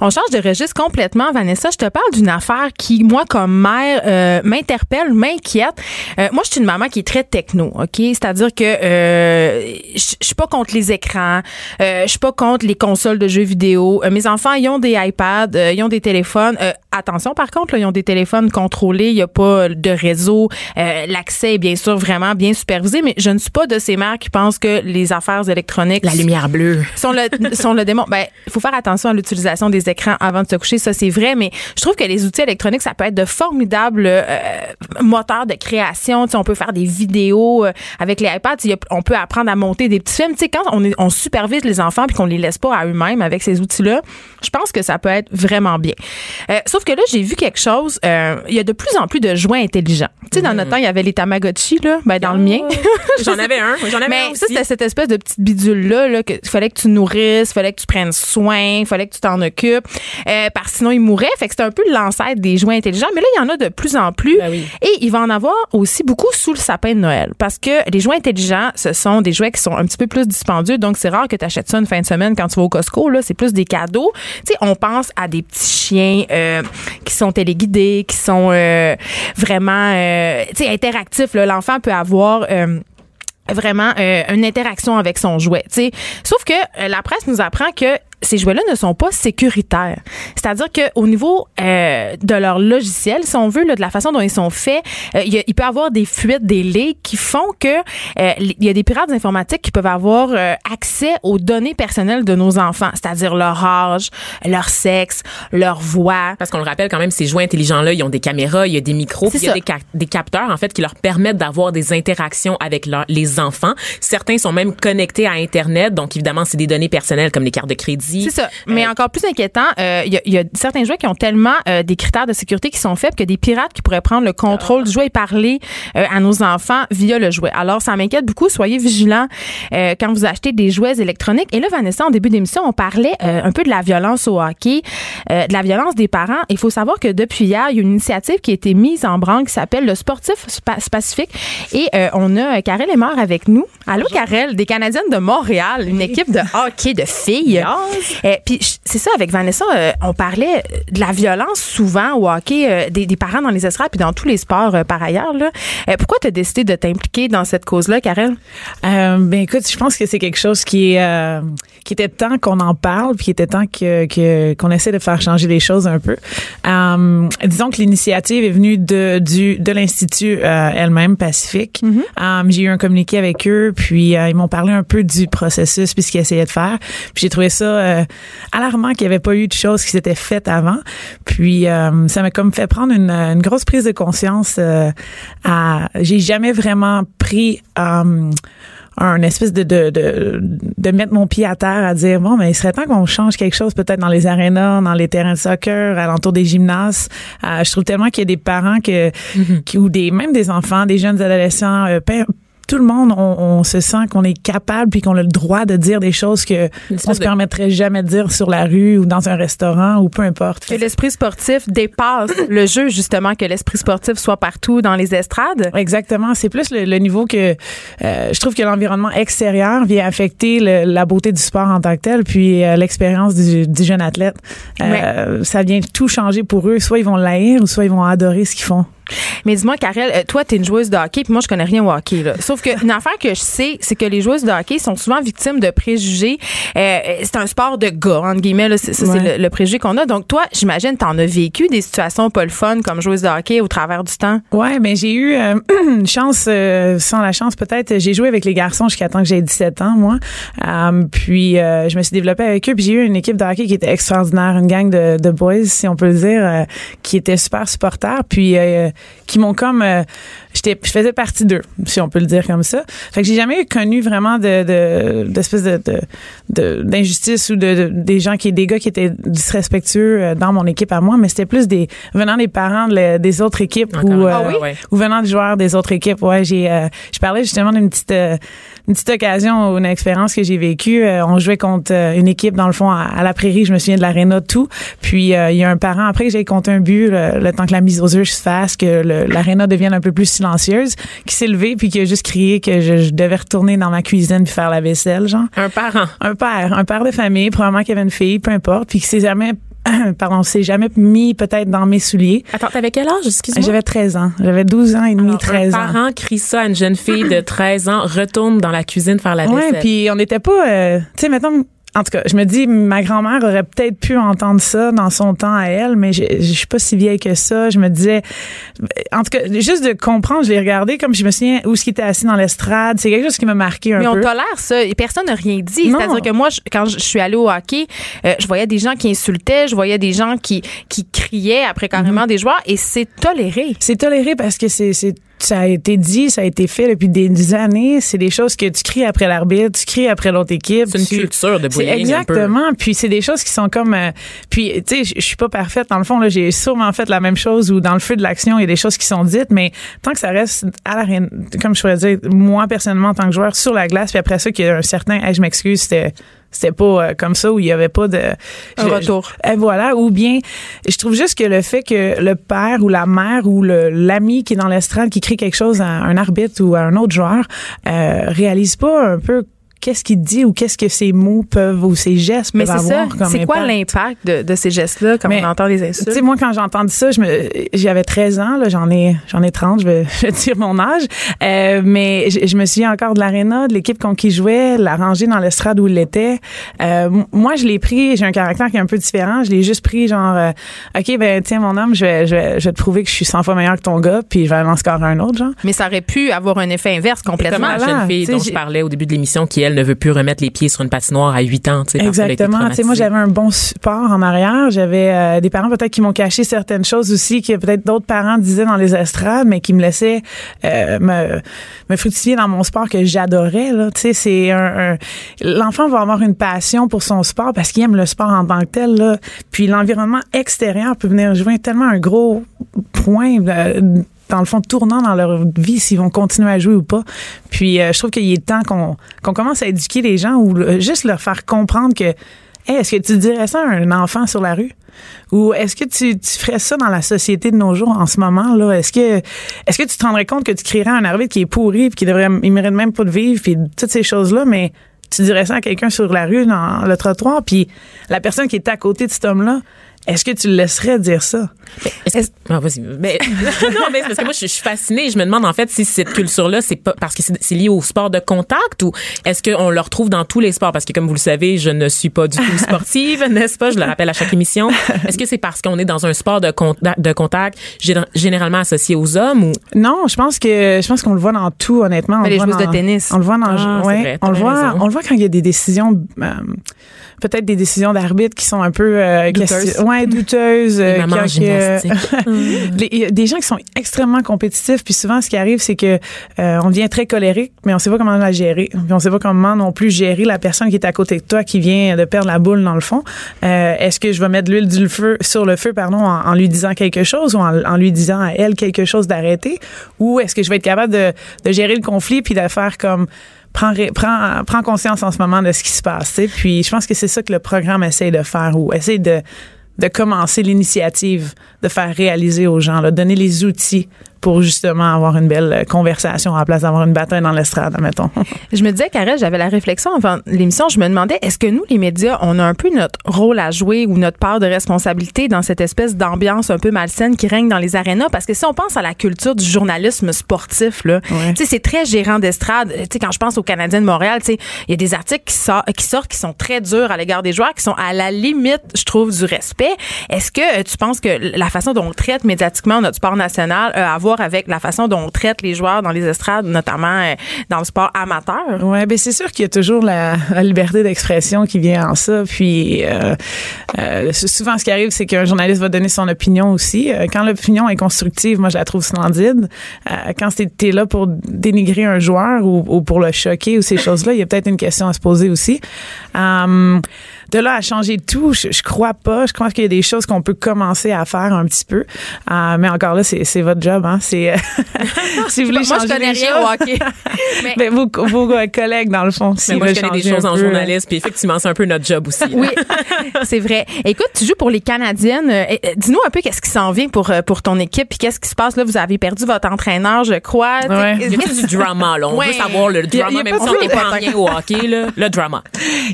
Speaker 1: On change de registre complètement, Vanessa. Je te parle d'une affaire qui, moi, comme mère, euh, m'interpelle, m'inquiète. Euh, moi, je suis une maman qui est très techno, ok? C'est-à-dire que euh, je suis pas contre les écrans, euh, je suis pas contre les consoles de jeux vidéo. Euh, mes enfants, ils ont des iPads, euh, ils ont des téléphones. Euh, attention, par contre, là, ils ont des téléphones contrôlés. Il y a pas de réseau. Euh, L'accès est bien sûr vraiment bien supervisé, mais je ne suis pas de ces mères qui pensent que les affaires électroniques
Speaker 2: La lumière bleue.
Speaker 1: sont le, sont le démon. Ben, il faut faire attention à l'utilisation des écrans avant de se coucher, ça c'est vrai, mais je trouve que les outils électroniques, ça peut être de formidables euh, moteurs de création. Tu sais, on peut faire des vidéos euh, avec les iPads. On peut apprendre à monter des petits films. Tu sais, quand on, est, on supervise les enfants puis qu'on les laisse pas à eux-mêmes avec ces outils-là, je pense que ça peut être vraiment bien. Euh, sauf que là, j'ai vu quelque chose. il y a de plus en plus de jouets intelligents. Tu sais, dans notre temps, il y avait les Tamagotchi, là. Ben, dans le mien.
Speaker 2: J'en avais un. J'en avais un
Speaker 1: Mais
Speaker 2: aussi.
Speaker 1: ça, c'était cette espèce de petite bidule-là, là, que fallait que tu nourrisses, fallait que tu prennes soin, fallait que tu t'en occupes, euh, parce que sinon il mourait. Fait que c'était un peu l'ancêtre des jouets intelligents. Mais là, il y en a de plus en plus.
Speaker 2: Ben oui.
Speaker 1: Et il va en avoir aussi beaucoup sous le sapin de Noël. Parce que les jouets intelligents, ce sont des jouets qui sont un petit peu plus dispendieux. Donc, c'est rare que tu achètes ça une fin de semaine quand tu vas au Costco. Là, c'est plus des cadeaux. Tu sais, on pense à des petits chiens euh, qui sont téléguidés, qui sont euh, vraiment, tu sais, interactifs. là. L'enfant peut avoir... vraiment euh, une interaction avec son jouet. Sauf que euh, la presse nous apprend que ces jouets-là ne sont pas sécuritaires. C'est-à-dire qu'au niveau euh, de leur logiciel, si on veut, là, de la façon dont ils sont faits, euh, il, y a- il peut y avoir des fuites, des leaks qui font que euh, il y a des pirates informatiques qui peuvent avoir euh, accès aux données personnelles de nos enfants, c'est-à-dire leur âge, leur sexe, leur voix.
Speaker 2: Parce qu'on le rappelle quand même, ces jouets intelligents-là, ils ont des caméras, il y a des micros, puis il y a des, ca- des capteurs, en fait, qui leur permettent d'avoir des interactions avec leur- les enfants. Certains sont même connectés à Internet, donc évidemment, c'est des données personnelles comme les cartes de crédit.
Speaker 1: C'est ça. Mais encore plus inquiétant, euh, il y, a- il y a certains jouets qui ont tellement euh, des critères de sécurité qui sont faibles que des pirates qui pourraient prendre le contrôle du jouet et parler euh, à nos enfants via le jouet. Alors, ça m'inquiète beaucoup. Soyez vigilants euh, quand vous achetez des jouets électroniques. Et là, Vanessa, en début d'émission, on parlait euh, un peu de la violence au hockey, euh, de la violence des parents. Il faut savoir que depuis hier, il y a une initiative qui a été mise en branle qui s'appelle le sportif Pacifique. Et euh, on a Karel Lemar avec nous. Allô, Karel, des Canadiennes de Montréal, une équipe de hockey de filles. Euh, Puis c'est ça, avec Vanessa, euh, on parlait de la violence souvent au hockey euh, des, des parents dans les estrades puis dans tous les sports euh, par ailleurs. Là. Pourquoi tu as décidé de t'impliquer dans cette cause-là, Karel?
Speaker 8: Ben écoute, je pense que c'est quelque chose qui est euh, qui était temps qu'on en parle, puis qui était temps que que- qu'on essaie de faire changer les choses un peu. Disons que l'initiative est venue de du de l'institut elle-même Pacifique. Euh, j'ai eu un communiqué avec eux, puis ils m'ont parlé un peu du processus puis ce qu'ils essayaient de faire. Puis j'ai trouvé ça euh, alarmant qu'il n'y avait pas eu de choses qui s'étaient faites avant. Puis euh, ça m'a comme fait prendre une, une grosse prise de conscience. Euh, à j'ai jamais vraiment pris un espèce de, de, de, de mettre mon pied à terre à dire bon mais il serait temps qu'on change quelque chose peut-être dans les arénas dans les terrains de soccer alentour des gymnases euh, je trouve tellement qu'il y a des parents que qui ou des même des enfants des jeunes adolescents euh, tout le monde, on, on se sent qu'on est capable puis qu'on a le droit de dire des choses que on se
Speaker 2: de-
Speaker 8: permettrait jamais de dire sur la rue ou dans un restaurant ou peu importe.
Speaker 1: Que l'esprit sportif dépasse le jeu, justement, que l'esprit sportif soit partout dans les estrades.
Speaker 8: Exactement. C'est plus le, le niveau que euh, je trouve que l'environnement extérieur vient affecter le- la beauté du sport en tant que tel, puis euh, l'expérience du, du jeune athlète. Euh, Ça vient tout changer pour eux. Soit ils vont l'haïr ou soit ils vont adorer ce qu'ils font.
Speaker 1: Mais dis-moi, Karel, euh, toi, t'es une joueuse de hockey, puis moi, je connais rien au hockey. Là. Sauf que une affaire que je sais, c'est que les joueuses de hockey sont souvent victimes de préjugés. Euh, c'est un sport de gars, entre guillemets. Là, c'est, ça, c'est le, le préjugé qu'on a. Donc, toi, j'imagine, t'en as vécu des situations pas le fun comme joueuse de hockey au travers du temps?
Speaker 8: Ouais, mais j'ai eu euh, une chance, euh, sans la chance peut-être. J'ai joué avec les garçons jusqu'à temps que j'ai 17 ans, moi. Euh, puis euh, je me suis développée avec eux. Puis j'ai eu une équipe de hockey qui était extraordinaire, une gang de, de boys, si on peut le dire, euh, qui étaient super supporters, puis euh, qui m'ont comme, euh, j'étais, je faisais partie d'eux, si on peut le dire comme ça. Fait que j'ai jamais connu vraiment de, de d'espèce de, de, de- d'injustice ou de, de- des gens qui, des gars qui étaient disrespectueux euh, dans mon équipe à moi, mais c'était plus des venant des parents de des autres équipes ou euh,
Speaker 2: ouais.
Speaker 8: ou venant des joueurs des autres équipes. Ouais, j'ai euh, je parlais justement d'une petite euh, une petite occasion ou une expérience que j'ai vécue. Euh, on jouait contre euh, une équipe dans le fond à, à la Prairie, je me souviens de l'aréna tout. Puis il y a un parent après que j'ai compté un but le, le temps que la mise aux yeux se fasse que l'aréna devienne un peu plus silencieuse, qui s'est levé puis qui a juste crié que je, je devais retourner dans ma cuisine puis faire la vaisselle genre
Speaker 2: Un parent.
Speaker 8: un père, un père de famille, probablement qu'il y avait une fille, peu importe, puis qui s'est jamais, pardon, s'est jamais mis peut-être dans mes souliers.
Speaker 2: Attends, t'avais quel âge, excuse-moi?
Speaker 8: J'avais 13 ans. J'avais 12 ans et demi,
Speaker 2: Alors,
Speaker 8: 13
Speaker 2: un
Speaker 8: ans.
Speaker 2: parent crie ça à une jeune fille de 13 ans, retourne dans la cuisine faire la vaisselle.
Speaker 8: Ouais, puis on n'était pas, euh, tu sais, mettons, en tout cas, je me dis, ma grand-mère aurait peut-être pu entendre ça dans son temps à elle, mais je, je suis pas si vieille que ça. Je me disais, en tout cas, juste de comprendre, je l'ai regardé comme je me souviens où ce qui était assis dans l'estrade. C'est quelque chose qui m'a marqué un
Speaker 1: Mais on
Speaker 8: peu.
Speaker 1: tolère ça et personne n'a rien dit. C'est-à-dire que moi, je- quand je suis allée au hockey, euh, je voyais des gens qui insultaient, je voyais des gens qui, qui criaient après carrément
Speaker 8: Mhm.
Speaker 1: des joueurs et c'est toléré.
Speaker 8: C'est toléré parce que c'est c'est ça a été dit, ça a été fait depuis des années. C'est des choses que tu cries après l'arbitre, tu cries après l'autre équipe.
Speaker 2: C'est une
Speaker 8: tu-
Speaker 2: culture de bullying. un peu.
Speaker 8: exactement. Puis c'est des choses qui sont comme. euh, puis tu sais, je- suis pas parfaite dans le fond. Là, j'ai sûrement fait la même chose ou dans le feu de l'action, il y a des choses qui sont dites, mais tant que ça reste à la comme je pourrais dire, moi personnellement en tant que joueur sur la glace, puis après ça qu'il y a un certain, Hey, je m'excuse, c'était c'était pas euh, comme ça où il y avait pas de
Speaker 1: Un
Speaker 8: je-
Speaker 1: retour.
Speaker 8: et voilà, ou bien, je trouve juste que le fait que le père ou la mère ou l'ami qui est dans l'estrade qui crie quelque chose à un arbitre ou à un autre joueur euh, réalise pas un peu qu'est-ce qu'il dit ou qu'est-ce que ses mots peuvent ou ses gestes
Speaker 1: Mais
Speaker 8: peuvent
Speaker 1: c'est ça.
Speaker 8: avoir comme
Speaker 1: C'est quoi
Speaker 8: impact?
Speaker 1: l'impact de, de ces gestes-là quand
Speaker 8: Mais,
Speaker 1: on entend les
Speaker 8: Tu
Speaker 1: insultes?
Speaker 8: sais, moi, quand j'ai entendu ça, je me, j'avais 13 ans, là, j'en ai, j'en ai 30, je vais, je vais dire mon âge. Euh, mais je, je me souviens encore de l'aréna, de l'équipe contre qui je jouais, la rangée dans l'estrade où il était. Euh, moi, je l'ai pris, j'ai un caractère qui est un peu différent. Je l'ai juste pris genre, euh, OK, ben, tiens, mon homme, je vais, je vais, je vais te prouver que je suis 100 fois meilleur que ton gars, puis je vais en scorer un autre, genre.
Speaker 1: Mais ça aurait pu avoir un effet inverse complètement.
Speaker 2: Comme la jeune fille
Speaker 8: tu
Speaker 2: dont je parlais au début de l'émission qui, elle, ne veut plus remettre les pieds sur une patinoire à 8 ans.
Speaker 8: Exactement. Moi, j'avais un bon support en arrière. J'avais euh, des parents peut-être qui m'ont caché certaines choses aussi que peut-être d'autres parents disaient dans les estrades, mais qui me laissaient euh, me, me fructifier dans mon sport que j'adorais. C'est un- l'enfant va avoir une passion pour son sport parce qu'il aime le sport en tant que tel. Là. Puis l'environnement extérieur peut venir jouer tellement un gros point. euh, dans le fond, tournant dans leur vie, s'ils vont continuer à jouer ou pas. Puis, euh, je trouve qu'il est temps qu'on qu'on commence à éduquer les gens ou juste leur faire comprendre que est-ce que tu dirais ça à un enfant sur la rue? Ou est-ce que tu, tu ferais ça dans la société de nos jours en ce moment là? Est-ce que est-ce que tu te rendrais compte que tu crierais un arbitre qui est pourri puis qui devrait il mérite même pas de vivre puis toutes ces choses là mais tu dirais ça à quelqu'un sur la rue dans le trottoir puis la personne qui est à côté de cet homme là est-ce que tu le laisserais dire ça?
Speaker 2: Est-ce- Ah, vas-y. Mais, non, mais c'est parce que moi, je, je suis fascinée. Je me demande, en fait, si cette culture-là, c'est pas parce que c'est lié au sport de contact ou est-ce qu'on le retrouve dans tous les sports? Parce que, comme vous le savez, je ne suis pas du tout sportive, n'est-ce pas? Je le rappelle à chaque émission. Est-ce que c'est parce qu'on est dans un sport de contact, de contact gé- généralement associé aux hommes ou?
Speaker 8: Non, je pense que je pense qu'on le voit dans tout honnêtement. On
Speaker 1: Mais
Speaker 8: le
Speaker 1: les joueuses de tennis.
Speaker 8: On le voit dans
Speaker 2: Ah,
Speaker 8: ouais,
Speaker 2: vrai,
Speaker 8: on le voit
Speaker 2: raison.
Speaker 8: on le voit quand il y a des décisions euh, peut-être des décisions d'arbitre qui sont un peu euh,
Speaker 2: Douteuses.
Speaker 8: ouais, douteuses. euh, qui-. Les- a des gens qui sont extrêmement compétitifs, puis souvent ce qui arrive, c'est que euh, on devient très colérique, mais on sait pas comment la gérer. Puis on sait pas comment non plus gérer la personne qui est à côté de toi, qui vient de perdre la boule dans le fond. Euh, Est-ce que je vais mettre l'huile du feu sur le feu, pardon, en, en lui disant quelque chose ou en, en lui disant à elle quelque chose d'arrêter, ou est-ce que je vais être capable de, de gérer le conflit puis de faire comme prends, conscience en ce moment de ce qui se passe. Puis je pense que c'est ça que le programme essaie de faire ou essaie de, de commencer l'initiative, de faire réaliser aux gens, là, donner les outils pour justement avoir une belle euh, conversation à la place d'avoir une bataille dans l'estrade, admettons.
Speaker 1: Je me disais, Karel, j'avais la réflexion avant l'émission. Je me demandais, est-ce que nous, les médias, on a un peu notre rôle à jouer ou notre part de responsabilité dans cette espèce d'ambiance un peu malsaine qui règne dans les arénas? Parce que si on pense à la culture du journalisme sportif, là,
Speaker 8: Ouais.
Speaker 1: tu sais, c'est très gérant d'estrade. Tu sais, quand je pense aux Canadiens de Montréal, tu sais, il y a des articles qui, sort- qui sortent qui sont très durs à l'égard des joueurs, qui sont à la limite, je trouve, du respect. Est-ce que euh, tu penses que la façon dont on traite médiatiquement notre sport national a à voir avec la façon dont on traite les joueurs dans les estrades, notamment euh, dans le sport amateur?
Speaker 8: Ouais, ben c'est sûr qu'il y a toujours la, liberté d'expression qui vient en ça. Puis euh, euh, souvent, ce qui arrive, c'est qu'un journaliste va donner son opinion aussi. Quand l'opinion est constructive, moi, je la trouve splendide. Quand t'es es là pour dénigrer un joueur ou, ou pour le choquer ou ces choses-là, il y a peut-être une question à se poser aussi. Euh, de là à changer tout, je, je crois pas. Je crois qu'il y a des choses qu'on peut commencer à faire un petit peu. Euh, mais encore là, c'est c'est votre job. Hein? C'est si vous voulez
Speaker 1: Moi, je
Speaker 8: changer
Speaker 1: connais rien
Speaker 8: choses.
Speaker 1: au hockey. Mais-
Speaker 8: vos, vos collègues, dans le fond,
Speaker 2: Mais
Speaker 8: s'ils
Speaker 2: moi, je connais des
Speaker 8: changer
Speaker 2: choses
Speaker 8: un
Speaker 2: en
Speaker 8: peu, euh,
Speaker 2: journalisme, puis effectivement, c'est un peu notre job aussi. là.
Speaker 1: Oui, c'est vrai. Écoute, tu joues pour les Canadiennes. Euh, euh, Dis-nous un peu qu'est-ce qui s'en vient pour, euh, pour ton équipe, puis qu'est-ce qui se passe là. Vous avez perdu votre entraîneur, je crois.
Speaker 8: Ouais.
Speaker 2: Il y a du drama, là. On
Speaker 1: Ouais.
Speaker 2: veut savoir le
Speaker 8: y a-
Speaker 2: drama,
Speaker 8: y a
Speaker 2: même si on n'est pas en rien au hockey, là. Le drama.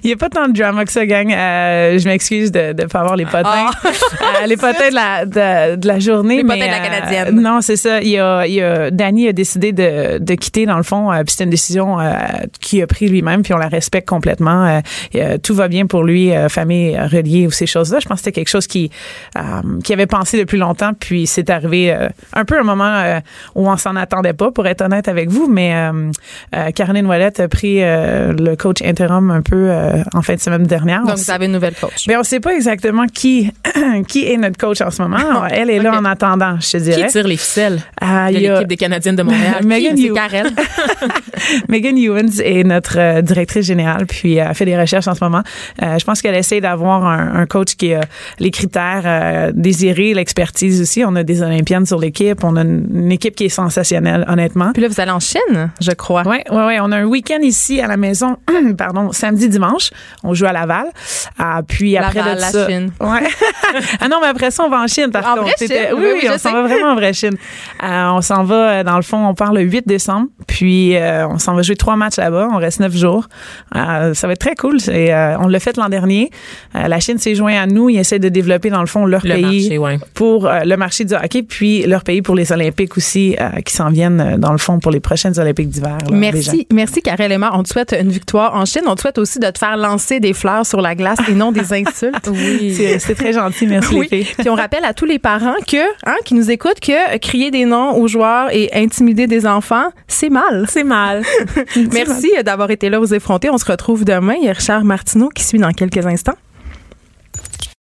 Speaker 8: Il n'y a pas tant de drama que ça, gang. Euh, je m'excuse de ne pas avoir les potins. Euh, les potins de la, de, de la journée.
Speaker 1: Les
Speaker 8: mais,
Speaker 1: potins de la
Speaker 8: euh,
Speaker 1: Canadienne.
Speaker 8: non, c'est ça. Il y a, il y a, Danny a décidé de, de quitter, dans le fond. euh, puis c'était une décision euh, qu'il a pris lui-même, puis on la respecte complètement. Tout va bien pour lui, euh, famille reliée ou ces choses-là. Je pense que c'était quelque chose qui, euh, qui avait pensé depuis longtemps, puis c'est arrivé euh, un peu un moment où on s'en attendait pas, pour être honnête avec vous. Mais euh, euh, Caroline Ouellette a pris euh, le coach interim un peu euh, en fin de semaine dernière.
Speaker 1: Donc,
Speaker 8: On
Speaker 1: vous avez une nouvelle coach.
Speaker 8: mais on sait pas exactement qui qui est notre coach en ce moment. Elle est là en attendant, je te
Speaker 2: Qui
Speaker 8: dirais.
Speaker 2: tire les ficelles
Speaker 8: Ah,
Speaker 2: de
Speaker 8: il y a
Speaker 2: l'équipe des Canadiennes de Montréal?
Speaker 8: Megan
Speaker 1: C'est
Speaker 8: Ew-
Speaker 1: Karel.
Speaker 8: Megan Ewens est notre euh, directrice générale, puis euh, elle fait des recherches en ce moment. Euh, je pense qu'elle essaie d'avoir un, un coach qui a les critères euh, désirés, l'expertise aussi. On a des Olympiennes sur l'équipe, on a une, une équipe qui est sensationnelle, honnêtement.
Speaker 1: Puis là, vous allez en Chine, je crois.
Speaker 8: Ouais, ouais, ouais. On a un week-end ici à la maison, pardon, samedi, dimanche. On joue à Laval. Ah, puis après de
Speaker 1: la
Speaker 8: ça.
Speaker 1: Chine.
Speaker 8: Ouais. ah non, mais après ça, on va en Chine, par
Speaker 1: En
Speaker 8: contre.
Speaker 1: vraie
Speaker 8: C'était-
Speaker 1: Chine?
Speaker 8: Oui,
Speaker 1: Oui,
Speaker 8: oui,
Speaker 1: oui, je
Speaker 8: on s'en va vraiment en vraie Chine. Euh, on s'en va, euh, dans le fond, on part le 8 décembre. Puis euh, on s'en va jouer trois matchs là-bas. On reste neuf jours. Euh, ça va être très cool. Euh, on l'a fait l'an dernier. La Chine s'est joint à nous. Ils essaient de développer, dans le fond, leur
Speaker 2: Le
Speaker 8: pays
Speaker 2: marché, ouais.
Speaker 8: pour le marché du hockey, puis leur pays pour les Olympiques aussi, qui s'en viennent, dans le fond, pour les prochaines Olympiques d'hiver. là, déjà.
Speaker 1: Merci, merci Karel Emma. On te souhaite une victoire en Chine. On te souhaite aussi de te faire lancer des fleurs sur la glace et non des insultes.
Speaker 2: Oui.
Speaker 8: C'est c'est très gentil, merci
Speaker 1: Oui.
Speaker 8: les filles.
Speaker 1: Puis on rappelle à tous les parents que, hein, qui nous écoutent, que crier des noms aux joueurs et intimider des enfants, c'est mal.
Speaker 2: C'est mal.
Speaker 1: Merci d'avoir été là aux effrontés. On se retrouve demain. Il y a Richard Martineau qui suit dans quelques instants.